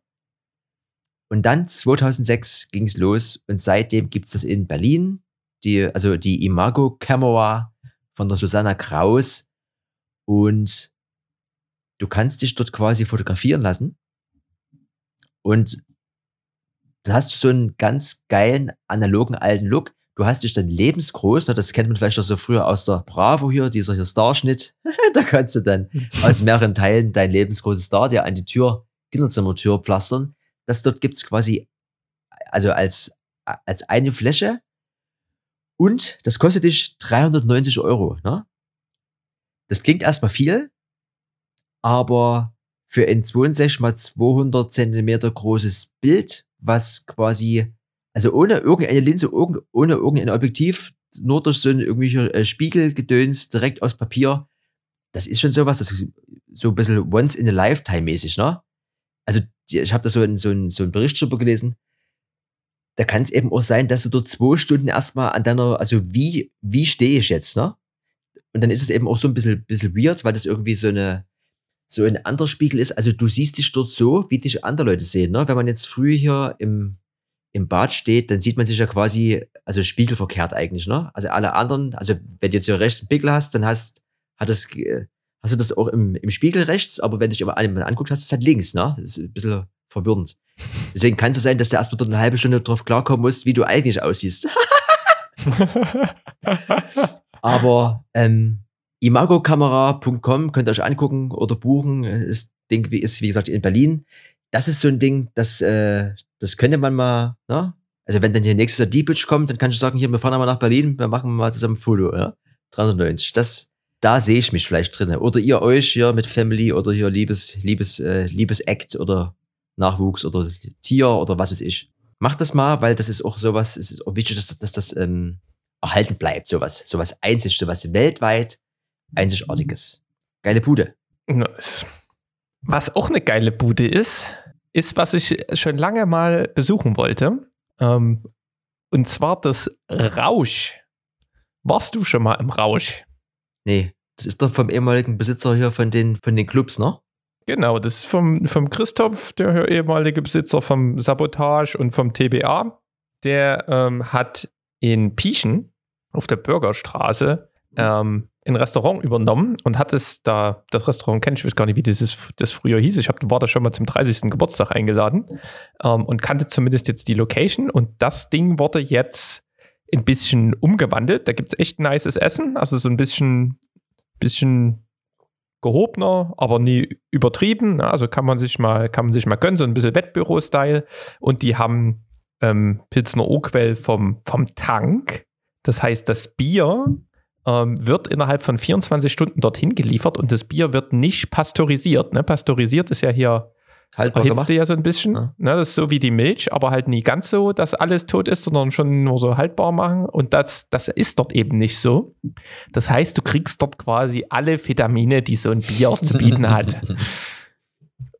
Und dann 2006 ging es los und seitdem gibt es das in Berlin, die, also die Imago Camera von der Susanna Kraus und du kannst dich dort quasi fotografieren lassen und dann hast du so einen ganz geilen analogen alten Look. Du hast dich dann lebensgroß, das kennt man vielleicht auch so früher aus der Bravo hier, dieser hier Starschnitt. da kannst du dann aus mehreren Teilen dein lebensgroßes Star dir an die Tür, Kinderzimmertür pflastern. Das dort gibt's quasi, also als, als eine Fläche. Und das kostet dich 390 Euro. Ne? Das klingt erstmal viel, aber für ein 62 mal 200 Zentimeter großes Bild, was quasi, also ohne irgendeine Linse, ohne irgendein Objektiv, nur durch so ein irgendwelcher äh, Spiegelgedöns direkt aus Papier, das ist schon sowas, das so ein bisschen once in a lifetime mäßig, ne? Also ich habe da so einen, so, einen, so einen Bericht drüber gelesen. Da kann es eben auch sein, dass du dort zwei Stunden erstmal an deiner, also wie, wie stehe ich jetzt, ne? Und dann ist es eben auch so ein bisschen, bisschen weird, weil das irgendwie so eine, so ein anderer Spiegel ist. Also du siehst dich dort so, wie dich andere Leute sehen. Ne? Wenn man jetzt früh hier im, im Bad steht, dann sieht man sich ja quasi, also spiegelverkehrt eigentlich. Ne? Also alle anderen, also wenn du jetzt hier rechts einen Pickel hast, dann hast, hat das, hast du das auch im, im Spiegel rechts, aber wenn du dich aber einmal anguckt, hast du es halt links. Ne? Das ist ein bisschen verwirrend. Deswegen kann es so sein, dass du erstmal dort eine halbe Stunde drauf klarkommen musst, wie du eigentlich aussiehst. aber ähm, imagokamera.com könnt ihr euch angucken oder buchen. Das Ding ist, wie gesagt, in Berlin. Das ist so ein Ding, das, äh, das könnte man mal, ne? Also wenn dann hier nächstes Jahr Bitch kommt, dann kannst du sagen, hier, wir fahren einmal nach Berlin, wir machen mal zusammen ein Foto, ja? 390. Das, da sehe ich mich vielleicht drin. Oder ihr euch hier mit Family oder hier Liebes, Liebes, äh, Liebes-Act oder Nachwuchs oder Tier oder was weiß ich. Macht das mal, weil das ist auch sowas, es ist auch wichtig, dass, dass das ähm, erhalten bleibt, sowas, sowas einzig, sowas weltweit Einzigartiges. Geile Bude.
Nice. Was auch eine geile Bude ist, ist, was ich schon lange mal besuchen wollte. Ähm, und zwar das Rausch. Warst du schon mal im Rausch?
Nee, das ist doch vom ehemaligen Besitzer hier von den, von den Clubs, ne?
Genau, das ist vom, vom Christoph, der ehemalige Besitzer vom Sabotage und vom TBA. Der ähm, hat in Pieschen auf der Bürgerstraße ähm, ein Restaurant übernommen und hat es da, das Restaurant kenne ich, weiß gar nicht, wie dieses, das früher hieß. Ich hab, war da schon mal zum 30. Geburtstag eingeladen ähm, und kannte zumindest jetzt die Location und das Ding wurde jetzt ein bisschen umgewandelt. Da gibt es echt nices Essen, also so ein bisschen, bisschen gehobener, aber nie übertrieben. Also kann man sich mal, kann man sich mal gönnen, so ein bisschen Wettbüro-Style. Und die haben ähm, Pilzner Urquell vom, vom Tank. Das heißt, das Bier ähm, wird innerhalb von 24 Stunden dorthin geliefert und das Bier wird nicht pasteurisiert. Ne? Pasteurisiert ist ja hier
haltbar
gemacht. ja so ein bisschen. Ja. Ne? Das ist so wie die Milch, aber halt nie ganz so, dass alles tot ist, sondern schon nur so haltbar machen. Und das, das ist dort eben nicht so. Das heißt, du kriegst dort quasi alle Vitamine, die so ein Bier zu bieten hat.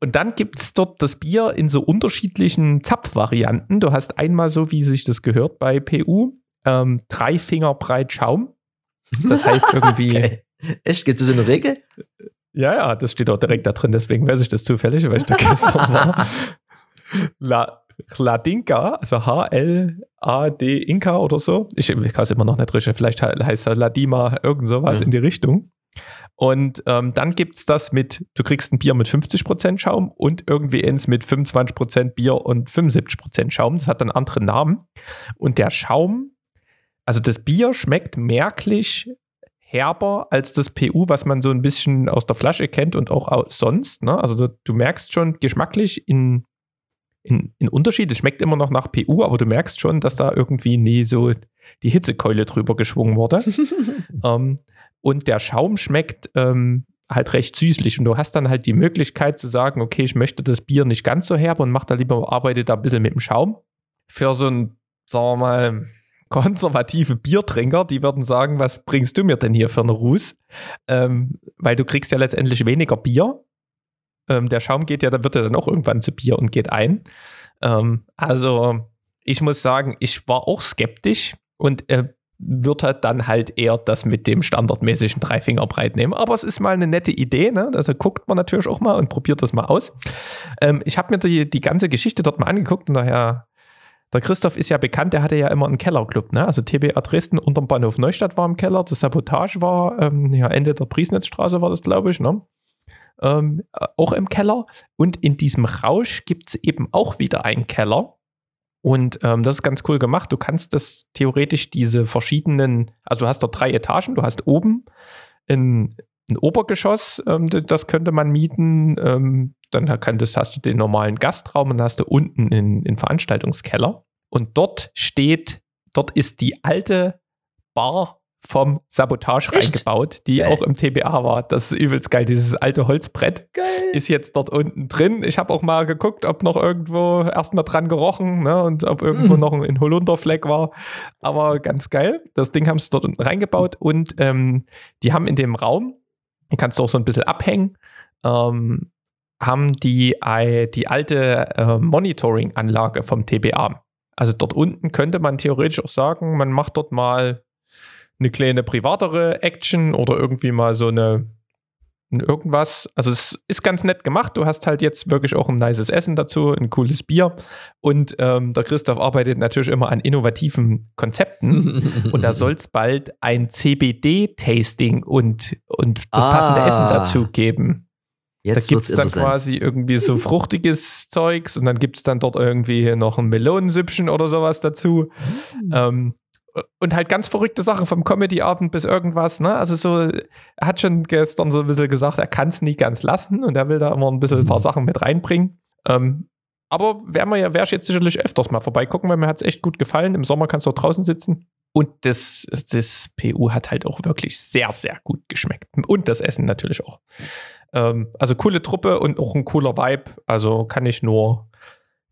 Und dann gibt es dort das Bier in so unterschiedlichen Zapfvarianten. Du hast einmal so, wie sich das gehört bei PU, ähm, drei Finger breit Schaum. Das heißt irgendwie. okay.
Echt? Gibt es so eine Regel?
Ja, ja, das steht auch direkt da drin, deswegen weiß ich das zufällig, weil ich da gestern war. La, Ladinka, also H-L-A-D Inka oder so. Ich, ich kann es immer noch nicht richtig, vielleicht heißt er Ladima, irgend sowas ja. in die Richtung. Und ähm, dann gibt es das mit, du kriegst ein Bier mit 50% Schaum und irgendwie eins mit 25% Bier und 75% Schaum. Das hat dann andere Namen. Und der Schaum also das Bier schmeckt merklich herber als das PU, was man so ein bisschen aus der Flasche kennt und auch sonst. Ne? Also du, merkst schon geschmacklich in, in, in Unterschied. Es schmeckt immer noch nach PU, aber du merkst schon, dass da irgendwie nie so die Hitzekeule drüber geschwungen wurde. ähm, und der Schaum schmeckt ähm, halt recht süßlich. Und du hast dann halt die Möglichkeit zu sagen, okay, ich möchte das Bier nicht ganz so herbe und mach da lieber, arbeite da ein bisschen mit dem Schaum. Für so ein, sagen wir mal, konservative Biertrinker, die würden sagen, was bringst du mir denn hier für einen Ruß? Ähm, weil du kriegst ja letztendlich weniger Bier. Ähm, der Schaum geht ja, da wird ja dann auch irgendwann zu Bier und geht ein. Ähm, also ich muss sagen, ich war auch skeptisch und äh, wird er dann halt eher das mit dem standardmäßigen Dreifingerbreit nehmen. Aber es ist mal eine nette Idee, ne? Also guckt man natürlich auch mal und probiert das mal aus. Ähm, ich habe mir die, die ganze Geschichte dort mal angeguckt und daher, der Christoph ist ja bekannt, der hatte ja immer einen Kellerclub, ne? Also TBA Dresden unterm Bahnhof Neustadt war im Keller, das Sabotage war ähm, ja, Ende der Priesnetzstraße war das, glaube ich, ne? Ähm, auch im Keller. Und in diesem Rausch gibt es eben auch wieder einen Keller und ähm, das ist ganz cool gemacht. Du kannst das theoretisch diese verschiedenen, also du hast da drei Etagen, du hast oben ein, ein Obergeschoss, ähm, das könnte man mieten. Dann könntest, hast du den normalen Gastraum und dann hast du unten einen Veranstaltungskeller. Und dort steht, dort ist die alte Bar vom Sabotage Echt? reingebaut, die geil. auch im TBA war. Das ist übelst geil. Dieses alte Holzbrett geil. ist jetzt dort unten drin. Ich habe auch mal geguckt, ob noch irgendwo erstmal dran gerochen ne, und ob irgendwo mm. noch ein Holunderfleck war. Aber ganz geil. Das Ding haben sie dort unten reingebaut und ähm, die haben in dem Raum, den kannst du auch so ein bisschen abhängen, ähm, haben die äh, die alte äh, Monitoring-Anlage vom TBA. Also dort unten könnte man theoretisch auch sagen, man macht dort mal eine kleine privatere Action oder irgendwie mal so eine irgendwas. Also es ist ganz nett gemacht. Du hast halt jetzt wirklich auch ein nices Essen dazu, ein cooles Bier. Und ähm, der Christoph arbeitet natürlich immer an innovativen Konzepten. und da soll es bald ein CBD-Tasting und, und das ah. passende Essen dazu geben. Jetzt da gibt es dann quasi irgendwie so fruchtiges Zeugs und dann gibt es dann dort irgendwie noch ein Melonensüppchen oder sowas dazu. Mhm. Ähm, und halt ganz verrückte Sachen vom Comedy-Abend bis irgendwas, ne? Also so, er hat schon gestern so ein bisschen gesagt, er kann es nie ganz lassen und er will da immer ein bisschen ein paar mhm. Sachen mit reinbringen. Ähm, aber wäre man ja, wäre ich jetzt sicherlich öfters mal vorbeigucken, weil mir hat es echt gut gefallen. Im Sommer kannst du auch draußen sitzen. Und das, das PU hat halt auch wirklich sehr, sehr gut geschmeckt. Und das Essen natürlich auch. Ähm, also coole Truppe und auch ein cooler Vibe. Also kann ich nur,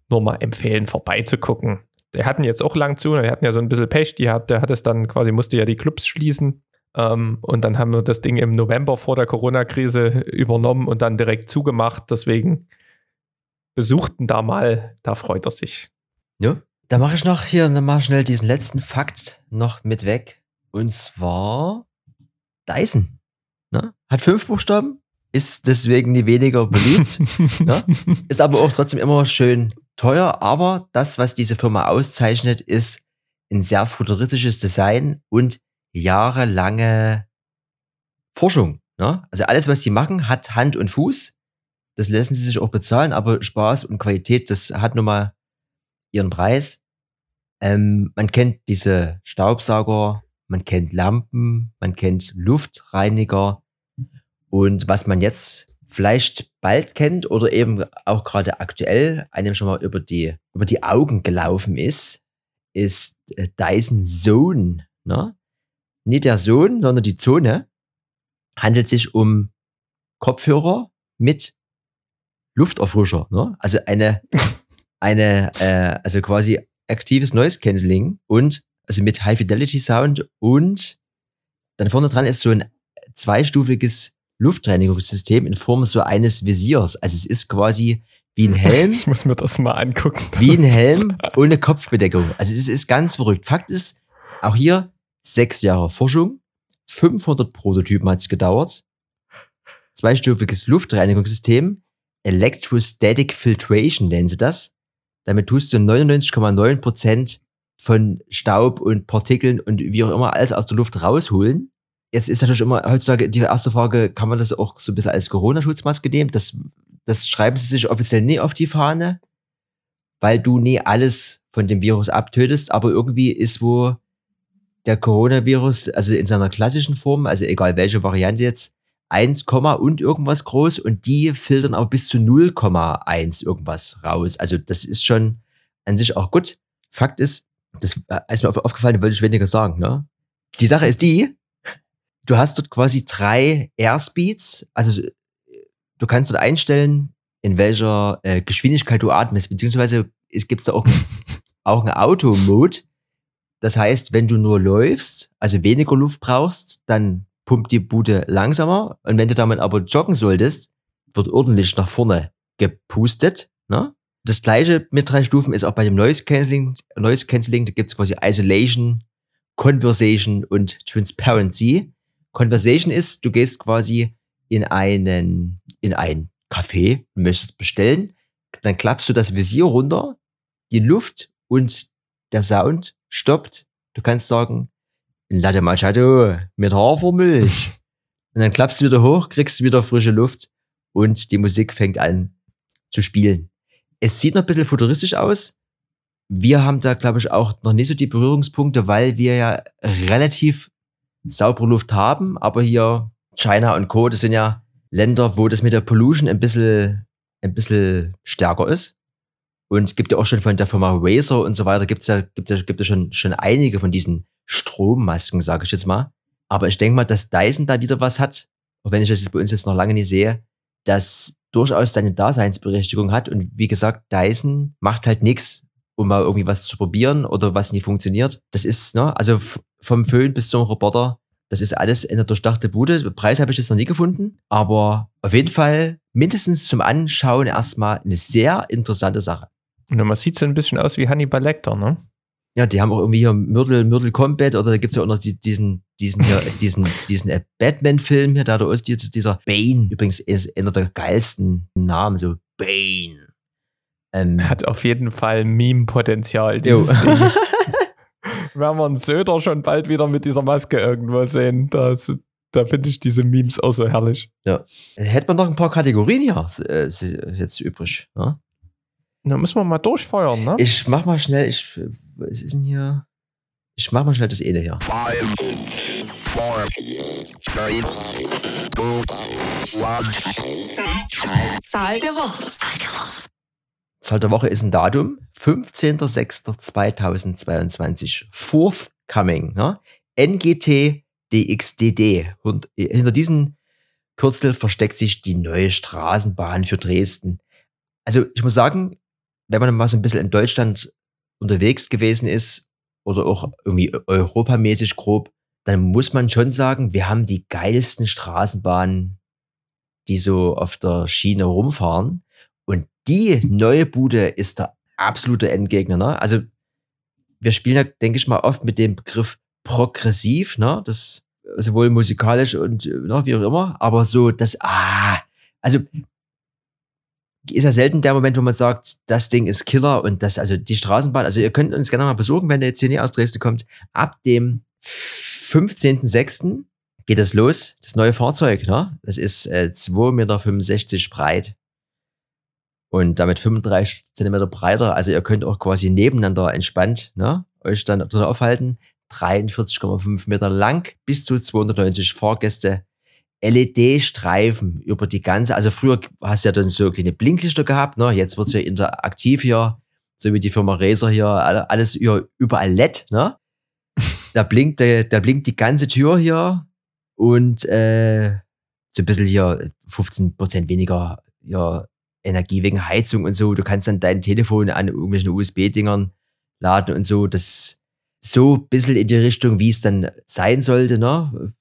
nur mal empfehlen, vorbeizugucken der hatten jetzt auch lang zu, wir hatten ja so ein bisschen Pech, die hat, der hat es dann quasi, musste ja die Clubs schließen. Ähm, und dann haben wir das Ding im November vor der Corona-Krise übernommen und dann direkt zugemacht. Deswegen besuchten da mal, da freut er sich.
Ja, da mache ich noch hier mal schnell diesen letzten Fakt noch mit weg. Und zwar Dyson. Ne? Hat fünf Buchstaben, ist deswegen nie weniger beliebt, ne? ist aber auch trotzdem immer schön teuer, aber das, was diese Firma auszeichnet, ist ein sehr futuristisches Design und jahrelange Forschung. Ne? Also alles, was die machen, hat Hand und Fuß. Das lassen sie sich auch bezahlen, aber Spaß und Qualität, das hat nun mal ihren Preis. Ähm, man kennt diese Staubsauger, man kennt Lampen, man kennt Luftreiniger. Und was man jetzt vielleicht bald kennt oder eben auch gerade aktuell einem schon mal über die, über die Augen gelaufen ist, ist äh, Dyson Zone. Ne? Nicht der Sohn, sondern die Zone. Handelt sich um Kopfhörer mit Lufterfrischer. Ne? Also eine, eine äh, also quasi aktives Noise Cancelling und also mit High Fidelity Sound und dann vorne dran ist so ein zweistufiges Luftreinigungssystem in Form so eines Visiers. Also es ist quasi wie ein Helm.
Ich muss mir das mal angucken.
Wie ein Helm ohne Kopfbedeckung. Also es ist ganz verrückt. Fakt ist, auch hier sechs Jahre Forschung, 500 Prototypen hat es gedauert, zweistufiges Luftreinigungssystem, Electrostatic Filtration nennen sie das. Damit tust du 99,9 Prozent von Staub und Partikeln und wie auch immer alles aus der Luft rausholen. Jetzt ist natürlich immer heutzutage die erste Frage, kann man das auch so ein bisschen als Corona-Schutzmaske nehmen? Das, das schreiben sie sich offiziell nie auf die Fahne, weil du nie alles von dem Virus abtötest, aber irgendwie ist wo der Coronavirus, also in seiner klassischen Form, also egal welche Variante jetzt, 1, und irgendwas groß und die filtern aber bis zu 0,1 irgendwas raus. Also das ist schon an sich auch gut. Fakt ist, das ist mir aufgefallen, wollte ich weniger sagen, ne? Die Sache ist die, du hast dort quasi drei Airspeeds. Also du kannst dort einstellen, in welcher äh, Geschwindigkeit du atmest, beziehungsweise es gibt da auch, auch einen Auto-Mode. Das heißt, wenn du nur läufst, also weniger Luft brauchst, dann pumpt die Bude langsamer. Und wenn du damit aber joggen solltest, wird ordentlich nach vorne gepustet. Ne? Das gleiche mit drei Stufen ist auch bei dem Noise Cancelling. Noise Cancelling, da gibt es quasi Isolation, Conversation und Transparency. Conversation ist, du gehst quasi in einen, in ein Café, möchtest bestellen, dann klappst du das Visier runter, die Luft und der Sound stoppt. Du kannst sagen, Latte Macchiato mit Hafermilch. und dann klappst du wieder hoch, kriegst wieder frische Luft und die Musik fängt an zu spielen. Es sieht noch ein bisschen futuristisch aus. Wir haben da, glaube ich, auch noch nicht so die Berührungspunkte, weil wir ja relativ saubere Luft haben. Aber hier China und Co., das sind ja Länder, wo das mit der Pollution ein bisschen, ein bisschen stärker ist. Und es gibt ja auch schon von der Firma Razer und so weiter, gibt's ja, gibt ja, gibt ja schon, schon einige von diesen Strommasken, sage ich jetzt mal. Aber ich denke mal, dass Dyson da wieder was hat, auch wenn ich das jetzt bei uns jetzt noch lange nicht sehe, das durchaus seine Daseinsberechtigung hat. Und wie gesagt, Dyson macht halt nichts, um mal irgendwie was zu probieren oder was nicht funktioniert. Das ist, ne, also vom Föhn bis zum Roboter, das ist alles in der durchdachte Bude. Preis habe ich jetzt noch nie gefunden, aber auf jeden Fall mindestens zum Anschauen erstmal eine sehr interessante Sache.
Und man sieht so ein bisschen aus wie Hannibal Lecter, ne?
Ja, die haben auch irgendwie hier Myrtle, Myrtle Combat oder da gibt es ja auch noch diesen, diesen hier, diesen, diesen äh, Batman-Film hier, da da ist dieser Bane. Übrigens ist einer der geilsten Namen, so Bane.
Ähm, Hat auf jeden Fall Meme-Potenzial. Werden wir einen Söder schon bald wieder mit dieser Maske irgendwo sehen. Das, da finde ich diese Memes auch so herrlich.
Ja. Hätte man noch ein paar Kategorien hier äh, jetzt übrig. Ja? Ne?
Da müssen wir mal durchfeuern, ne?
Ich mach mal schnell, ich, was ist denn hier? Ich mach mal schnell das eine hier. Five, four, three,
two, one. Zahl der Woche.
Zahl der Woche ist ein Datum, 15.06.2022. Forthcoming, ne? NGT DXDD. Und hinter diesem Kürzel versteckt sich die neue Straßenbahn für Dresden. Also ich muss sagen, wenn man mal so ein bisschen in Deutschland unterwegs gewesen ist oder auch irgendwie europamäßig grob, dann muss man schon sagen, wir haben die geilsten Straßenbahnen, die so auf der Schiene rumfahren. Und die neue Bude ist der absolute Endgegner. Ne? Also wir spielen ja, denke ich mal, oft mit dem Begriff progressiv, ne? Das sowohl musikalisch und ne, wie auch immer, aber so das, ah, also ist ja selten der Moment, wo man sagt, das Ding ist Killer und das, also die Straßenbahn, also ihr könnt uns gerne mal besuchen, wenn der jetzt hier nicht aus Dresden kommt. Ab dem 15.06. geht das los, das neue Fahrzeug, ne? Das ist äh, 2,65 Meter breit und damit 35 Zentimeter breiter. Also ihr könnt auch quasi nebeneinander entspannt, ne? Euch dann drin aufhalten. 43,5 Meter lang, bis zu 290 Fahrgäste LED-Streifen über die ganze, also früher hast du ja dann so kleine Blinklichter gehabt, ne? jetzt wird es ja interaktiv hier, so wie die Firma Razer hier, alles überall LED, ne? Da blinkt, da blinkt die ganze Tür hier und äh, so ein bisschen hier 15% weniger ja, Energie wegen Heizung und so. Du kannst dann dein Telefon an irgendwelchen USB-Dingern laden und so. Das so ein bisschen in die Richtung, wie es dann sein sollte, ne?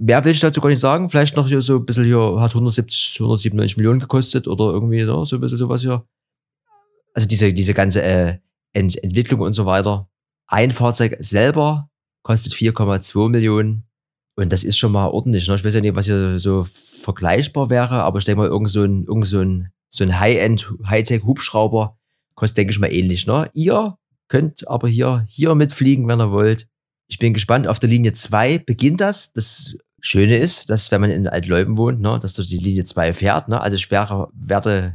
mehr will ich dazu gar nicht sagen. Vielleicht noch hier so ein bisschen hier, hat 170, 197 Millionen gekostet oder irgendwie so, so ein bisschen sowas hier. Also diese, diese ganze äh, Ent Entwicklung und so weiter. Ein Fahrzeug selber kostet 4,2 Millionen. Und das ist schon mal ordentlich. Ne? Ich weiß ja nicht, was hier so vergleichbar wäre, aber ich denke mal, irgend so ein, irgend so ein, so ein High-End, Hightech-Hubschrauber kostet, denke ich mal, ähnlich. Ne? Ihr könnt aber hier, hier mitfliegen, wenn ihr wollt. Ich bin gespannt. Auf der Linie 2 beginnt das. Das Schöne ist, dass wenn man in Altleuben wohnt, ne, dass du die Linie 2 fährt. Ne? Also ich wäre, werde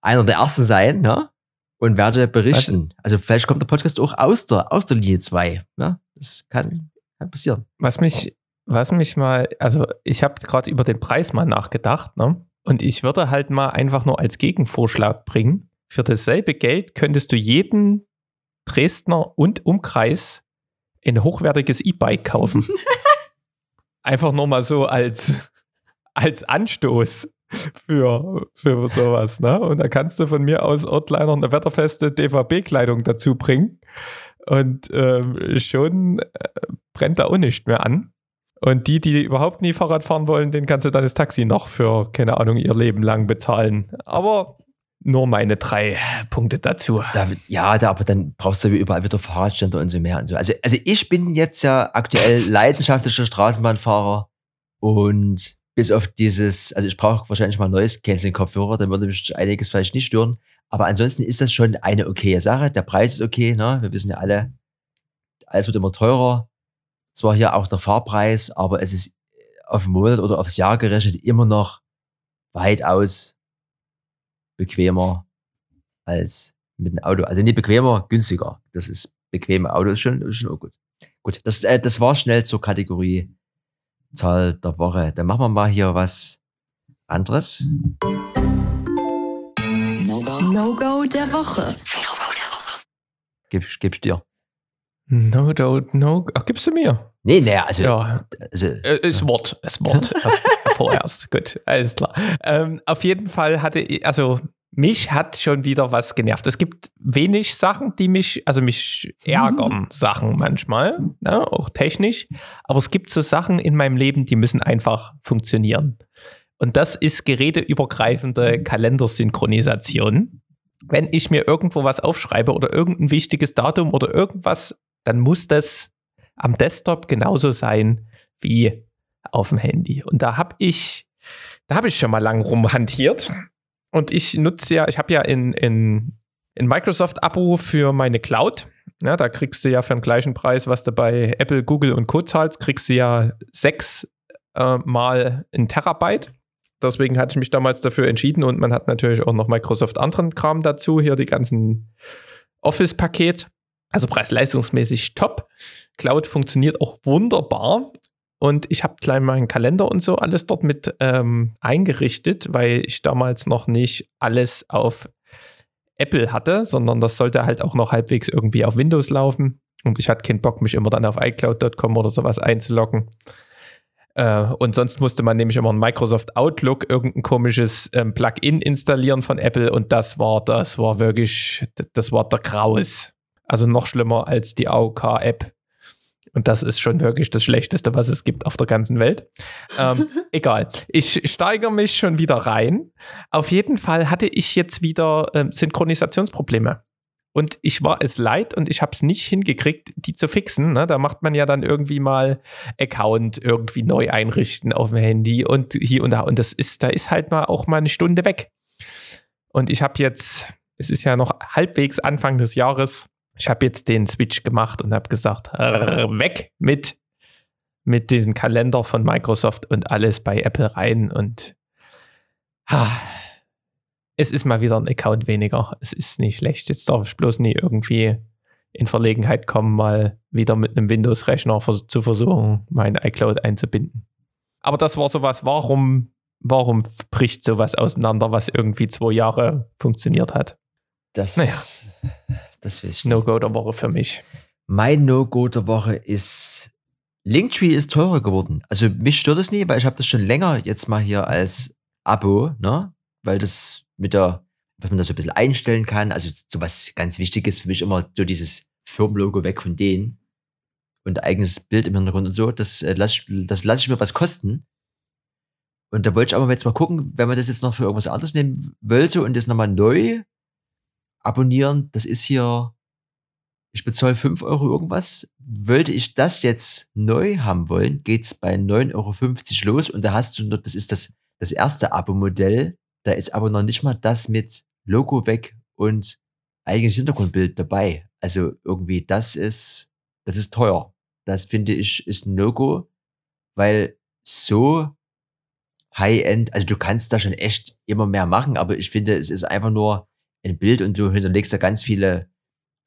einer der Ersten sein ne? und werde berichten. Was? Also vielleicht kommt der Podcast auch aus der, aus der Linie 2. Ne? Das kann, kann passieren.
Was mich, was mich mal, also ich habe gerade über den Preis mal nachgedacht. Ne? Und ich würde halt mal einfach nur als Gegenvorschlag bringen. Für dasselbe Geld könntest du jeden Dresdner und Umkreis ein hochwertiges E-Bike kaufen. Einfach nur mal so als, als Anstoß für, für sowas. Ne? Und da kannst du von mir aus Ortliner eine wetterfeste DVB-Kleidung dazu bringen. Und ähm, schon äh, brennt da auch nicht mehr an. Und die, die überhaupt nie Fahrrad fahren wollen, den kannst du dann das Taxi noch für, keine Ahnung, ihr Leben lang bezahlen. Aber nur meine drei Punkte dazu.
Da, ja, da, aber dann brauchst du überall wieder Fahrradständer und so mehr und so. Also, also ich bin jetzt ja aktuell leidenschaftlicher Straßenbahnfahrer und bis auf dieses, also ich brauche wahrscheinlich mal ein neues Canceling-Kopfhörer, dann würde mich einiges vielleicht nicht stören. Aber ansonsten ist das schon eine okaye Sache. Der Preis ist okay, ne? Wir wissen ja alle, alles wird immer teurer. Zwar hier auch der Fahrpreis, aber es ist auf den Monat oder aufs Jahr gerechnet immer noch weitaus bequemer als mit dem Auto. Also nicht bequemer, günstiger. Das ist bequeme Auto ist schon, ist schon auch gut. Gut, das, äh, das war schnell zur Kategorie Zahl der Woche. Dann machen wir mal hier was anderes.
No-Go der Woche.
Gib, gib's dir.
No doubt, no. Ach, gibst du mir?
Nee, nee, also,
Ja,
also
äh, ist Wort, ist Wort. Erst- Vorerst, gut, alles klar. Ähm, auf jeden Fall hatte ich, also mich hat schon wieder was genervt. Es gibt wenig Sachen, die mich, also mich ärgern, Sachen manchmal, ne, auch technisch. Aber es gibt so Sachen in meinem Leben, die müssen einfach funktionieren. Und das ist geräteübergreifende Kalendersynchronisation. Wenn ich mir irgendwo was aufschreibe oder irgendein wichtiges Datum oder irgendwas, dann muss das am Desktop genauso sein wie auf dem Handy. Und da habe ich, da habe ich schon mal lang rumhantiert. Und ich nutze ja, ich habe ja in, in, in Microsoft-Abo für meine Cloud. Ja, da kriegst du ja für den gleichen Preis, was du bei Apple, Google und Co. zahlst, kriegst du ja sechs äh, mal ein Terabyte. Deswegen hatte ich mich damals dafür entschieden und man hat natürlich auch noch Microsoft anderen Kram dazu, hier die ganzen Office-Paket. Also preis-leistungsmäßig top. Cloud funktioniert auch wunderbar. Und ich habe gleich meinen Kalender und so alles dort mit ähm, eingerichtet, weil ich damals noch nicht alles auf Apple hatte, sondern das sollte halt auch noch halbwegs irgendwie auf Windows laufen. Und ich hatte keinen Bock, mich immer dann auf iCloud.com oder sowas einzuloggen. Äh, und sonst musste man nämlich immer ein Microsoft Outlook, irgendein komisches ähm, Plugin installieren von Apple. Und das war, das war wirklich, das war der Graus. Also noch schlimmer als die AOK-App. Und das ist schon wirklich das Schlechteste, was es gibt auf der ganzen Welt. Ähm, egal. Ich steigere mich schon wieder rein. Auf jeden Fall hatte ich jetzt wieder ähm, Synchronisationsprobleme. Und ich war es leid und ich habe es nicht hingekriegt, die zu fixen. Ne? Da macht man ja dann irgendwie mal Account irgendwie neu einrichten auf dem Handy und hier und da. Und das ist, da ist halt mal auch mal eine Stunde weg. Und ich habe jetzt, es ist ja noch halbwegs Anfang des Jahres, ich habe jetzt den Switch gemacht und habe gesagt, "Rrr, weg mit, mit diesem Kalender von Microsoft und alles bei Apple rein. Und ha, es ist mal wieder ein Account weniger. Es ist nicht schlecht. Jetzt darf ich bloß nie irgendwie in Verlegenheit kommen, mal wieder mit einem Windows-Rechner zu versuchen, mein iCloud einzubinden. Aber das war sowas, warum, warum bricht sowas auseinander, was irgendwie zwei Jahre funktioniert hat?
das,
Naja.
Das will ich.
No-Go der Woche für mich.
Mein No-Go der Woche ist, Linktree ist teurer geworden. Also mich stört es nie, weil ich habe das schon länger jetzt mal hier als Abo, ne? Weil das mit der, was man da so ein bisschen einstellen kann. Also so was ganz Wichtiges für mich immer so dieses Firmenlogo weg von denen und eigenes Bild im Hintergrund und so. Das äh, lasse ich, das lass ich mir was kosten. Und da wollte ich aber jetzt mal gucken, wenn man das jetzt noch für irgendwas anderes nehmen wollte und das nochmal neu abonnieren, das ist hier, ich bezahle 5 Euro irgendwas. Wollte ich das jetzt neu haben wollen, geht's bei 9,50 Euro los und da hast du noch, das ist das, das erste Abo-Modell, da ist aber noch nicht mal das mit Logo weg und eigenes Hintergrundbild dabei. Also irgendwie, das ist, das ist teuer. Das finde ich, ist ein No-Go, weil so High-End, also du kannst da schon echt immer mehr machen, aber ich finde, es ist einfach nur ein Bild und du hinterlegst da ganz viele,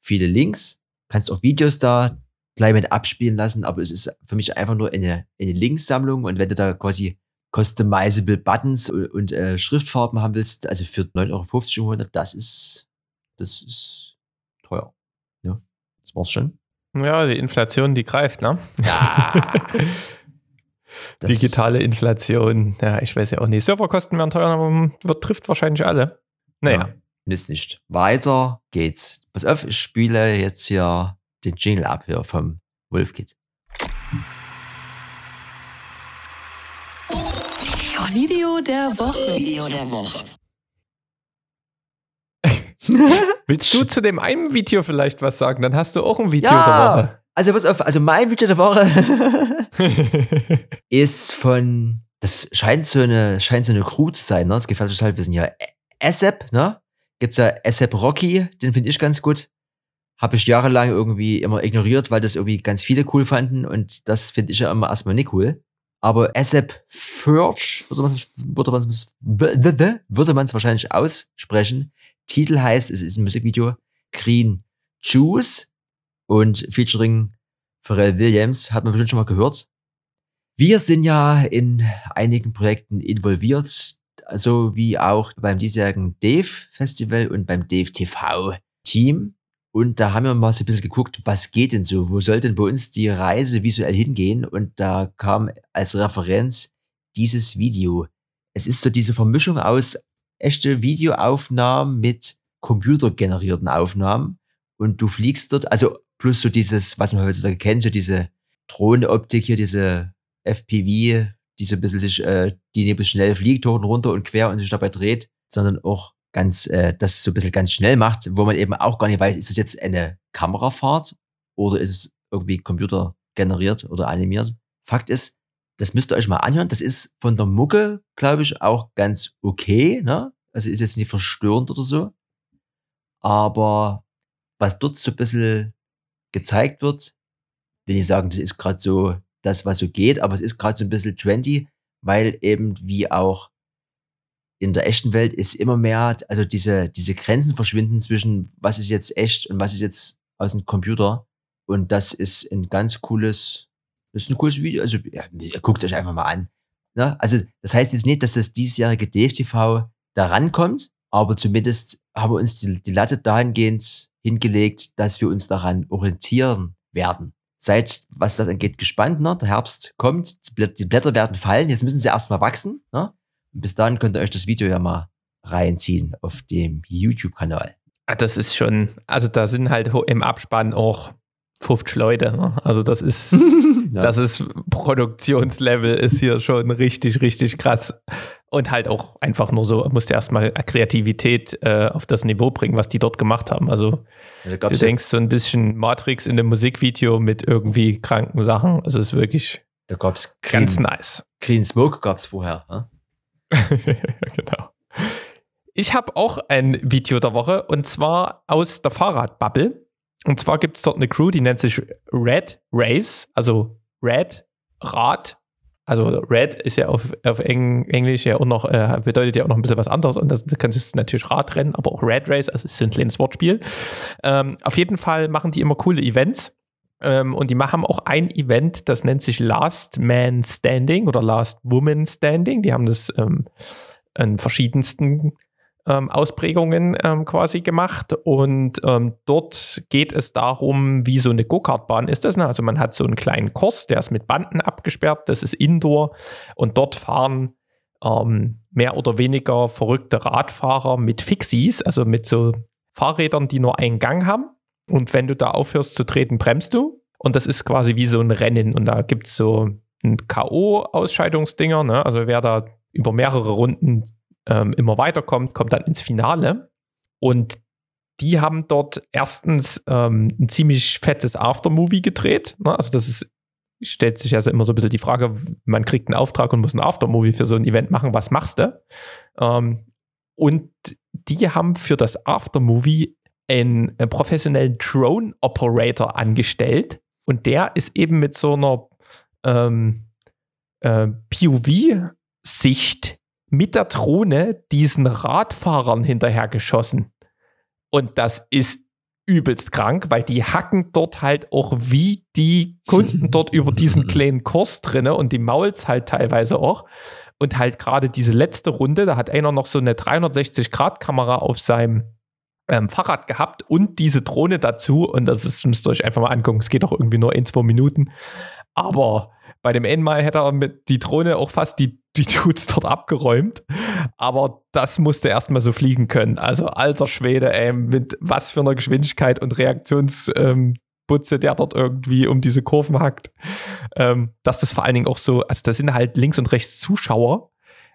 viele Links, kannst auch Videos da gleich mit abspielen lassen, aber es ist für mich einfach nur eine, eine Linksammlung und wenn du da quasi customizable Buttons und, und äh, Schriftfarben haben willst, also für 9,50 Euro das ist, das ist teuer. Ja, das war's schon.
Ja, die Inflation, die greift, ne?
Ja.
Digitale Inflation. Ja, ich weiß ja auch nicht. Serverkosten werden teuer, aber wird, trifft wahrscheinlich alle. Naja.
Ja, nützt nicht. Weiter geht's. Pass auf, ich spiele jetzt hier den Jingle ab hier vom Wolfkid.
Video der Woche. Video der Woche.
Willst du zu dem einen Video vielleicht was sagen? Dann hast du auch ein Video
ja, also pass auf, also mein Video der Woche ist von, das scheint so eine, scheint so eine Crew zu sein, ne? Das gefällt total, wir sind ja ASAP, ne? Gibt's ja ASAP Rocky, den finde ich ganz gut. Habe ich jahrelang irgendwie immer ignoriert, weil das irgendwie ganz viele cool fanden und das finde ich ja immer erstmal nicht cool. Aber ASAP Ferch, würde man es würde man's wahrscheinlich aussprechen. Titel heißt, es ist ein Musikvideo, Green Juice und featuring Pharrell Williams, hat man bestimmt schon mal gehört. Wir sind ja in einigen Projekten involviert, so wie auch beim diesjährigen Dave Festival und beim Dave TV Team. Und da haben wir mal so ein bisschen geguckt, was geht denn so? Wo soll denn bei uns die Reise visuell hingehen? Und da kam als Referenz dieses Video. Es ist so diese Vermischung aus echte Videoaufnahmen mit computergenerierten Aufnahmen. Und du fliegst dort, also plus so dieses, was man heutzutage kennt, so diese Drohnenoptik hier, diese FPV, die so ein bisschen sich, äh, die nicht schnell fliegt, hoch und runter und quer und sich dabei dreht, sondern auch ganz, äh, das so ein bisschen ganz schnell macht, wo man eben auch gar nicht weiß, ist das jetzt eine Kamerafahrt oder ist es irgendwie Computer generiert oder animiert. Fakt ist, das müsst ihr euch mal anhören. Das ist von der Mucke, glaube ich, auch ganz okay. Ne? Also ist jetzt nicht verstörend oder so. Aber was dort so ein bisschen gezeigt wird, will ich sagen, das ist gerade so das, was so geht, aber es ist gerade so ein bisschen trendy, weil eben wie auch in der echten Welt ist immer mehr, also diese, diese Grenzen verschwinden zwischen was ist jetzt echt und was ist jetzt aus dem Computer. Und das ist ein ganz cooles, das ist ein cooles Video. Also ja, guckt euch einfach mal an. Ne? Also das heißt jetzt nicht, dass das diesjährige DFTV da rankommt, aber zumindest haben wir uns die, die Latte dahingehend hingelegt, dass wir uns daran orientieren werden. Seid, was das angeht, gespannt. Ne? Der Herbst kommt, die Blätter werden fallen, jetzt müssen sie erstmal wachsen. Ne? Und bis dahin könnt ihr euch das Video ja mal reinziehen auf dem YouTube-Kanal.
Ah, das ist schon, also da sind halt im Abspann auch 50 Leute. Ne? Also das ist, ja. das ist Produktionslevel ist hier schon richtig, richtig krass. Und halt auch einfach nur so, musste erstmal Kreativität äh, auf das Niveau bringen, was die dort gemacht haben. Also ja, du denkst so ein bisschen Matrix in dem Musikvideo mit irgendwie kranken Sachen. Also es ist wirklich
da gab's
Green, ganz nice.
Green Smoke gab es vorher.
genau. Ich habe auch ein Video der Woche und zwar aus der Fahrradbubble. Und zwar gibt es dort eine Crew, die nennt sich Red Race, also Red Rad also Red ist ja auf, auf Eng, Englisch ja auch noch, äh, bedeutet ja auch noch ein bisschen was anderes und das, kannst du natürlich Radrennen, aber auch Red Race, also ist ein kleines Wortspiel. Ähm, auf jeden Fall machen die immer coole Events. Ähm, und die machen auch ein Event, das nennt sich Last Man Standing oder Last Woman Standing. Die haben das ähm, in verschiedensten ähm, Ausprägungen ähm, quasi gemacht. Und ähm, dort geht es darum, wie so eine Go-Kart-Bahn ist das. Ne? Also man hat so einen kleinen Kurs, der ist mit Banden abgesperrt, das ist Indoor. Und dort fahren ähm, mehr oder weniger verrückte Radfahrer mit Fixies, also mit so Fahrrädern, die nur einen Gang haben. Und wenn du da aufhörst zu treten, bremst du. Und das ist quasi wie so ein Rennen. Und da gibt es so ein K.O.-Ausscheidungsdinger. Ne? Also wer da über mehrere Runden ähm, immer weiterkommt, kommt dann ins Finale. Und die haben dort erstens ähm, ein ziemlich fettes Aftermovie gedreht. Ne? Also das ist, stellt sich also immer so ein bisschen die Frage, man kriegt einen Auftrag und muss ein Aftermovie für so ein Event machen, was machst du? Ähm, und die haben für das Aftermovie einen, einen professionellen Drone-Operator angestellt und der ist eben mit so einer ähm, äh, POV-Sicht mit der Drohne diesen Radfahrern hinterhergeschossen. Und das ist übelst krank, weil die hacken dort halt auch wie die Kunden dort über diesen kleinen Kurs drinne und die Mauls halt teilweise auch. Und halt gerade diese letzte Runde, da hat einer noch so eine 360-Grad-Kamera auf seinem ähm, Fahrrad gehabt und diese Drohne dazu. Und das ist, müsst ihr euch einfach mal angucken. Es geht auch irgendwie nur in zwei Minuten. Aber bei dem Einmal hätte er mit die Drohne auch fast die, die Dudes dort abgeräumt. Aber das musste erstmal so fliegen können. Also alter Schwede, ey, mit was für einer Geschwindigkeit und Reaktionsputze, ähm, der dort irgendwie um diese Kurven hackt. Ähm, dass das vor allen Dingen auch so, also da sind halt links und rechts Zuschauer.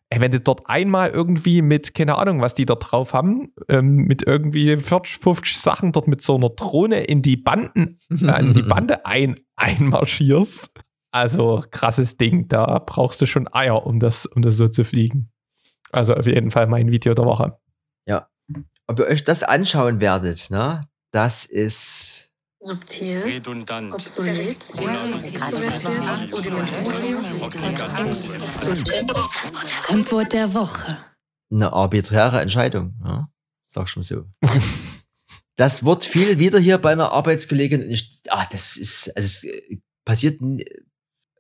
ey, wenn du dort einmal irgendwie mit, keine Ahnung, was die da drauf haben, ähm, mit irgendwie 40, 50 Sachen dort mit so einer Drohne in die Banden, äh, in die Bande ein, einmarschierst. Also krasses Ding, da brauchst du schon Eier, um das, um das so zu fliegen. Also auf jeden Fall mein Video der Woche.
Ob ihr euch das anschauen werdet, ne? Das ist
Subtil,
redundant,
obsolet, Antwort der Woche.
eine arbiträre Entscheidung. Ja? Sag schon so. das Wort fiel wieder hier bei einer Arbeitskollegin. Ich, ah, das ist, also es äh, passiert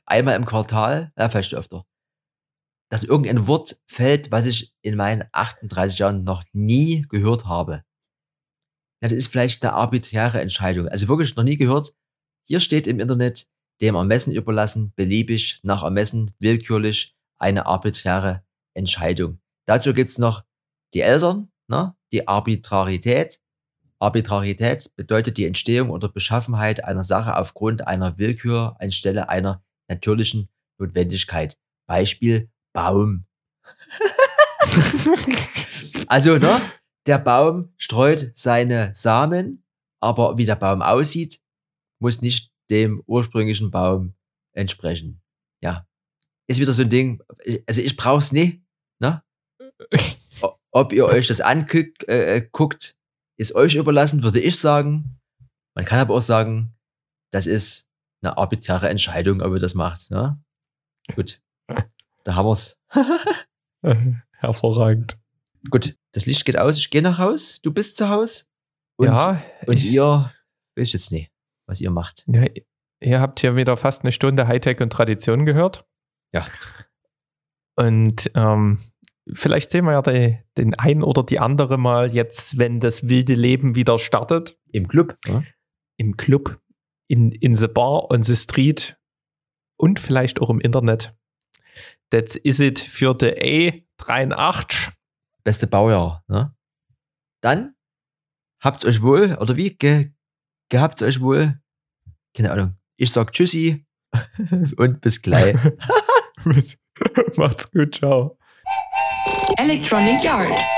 einmal im Quartal, ja, vielleicht öfter, dass irgendein Wort fällt, was ich in meinen 38 Jahren noch nie gehört habe. Ja, das ist vielleicht eine arbiträre Entscheidung. Also wirklich noch nie gehört. Hier steht im Internet, dem Ermessen überlassen, beliebig, nach Ermessen, willkürlich, eine arbiträre Entscheidung. Dazu gibt's noch die Eltern, ne? die Arbitrarität. Arbitrarität bedeutet die Entstehung oder Beschaffenheit einer Sache aufgrund einer Willkür anstelle einer natürlichen Notwendigkeit. Beispiel Baum. also, ne? Der Baum streut seine Samen, aber wie der Baum aussieht, muss nicht dem ursprünglichen Baum entsprechen. Ja. Ist wieder so ein Ding, also ich brauch's nicht, ne? Ob ihr euch das anguckt, äh, guckt, ist euch überlassen, würde ich sagen. Man kann aber auch sagen, das ist eine arbiträre Entscheidung, ob ihr das macht. Ne? Gut, da haben wir's.
Hervorragend.
Gut, das Licht geht aus, ich gehe nach Haus, du bist zu Haus. Und,
ja,
und
ich,
ihr wisst jetzt nicht, was ihr macht.
ja, ihr habt hier wieder fast eine Stunde Hightech und Tradition gehört.
Ja.
Und ähm, vielleicht sehen wir ja die, den einen oder die andere mal jetzt, wenn das wilde Leben wieder startet.
Im Club. Ne?
Im Club, in, in the bar, on the street und vielleicht auch im Internet. That's is it für die A83.
Beste Baujahr. Ne? Dann habt's euch wohl, oder wie? Ge gehabt's euch wohl? Keine Ahnung. Ich sag Tschüssi und bis gleich.
Macht's gut, ciao.
Electronic Yard.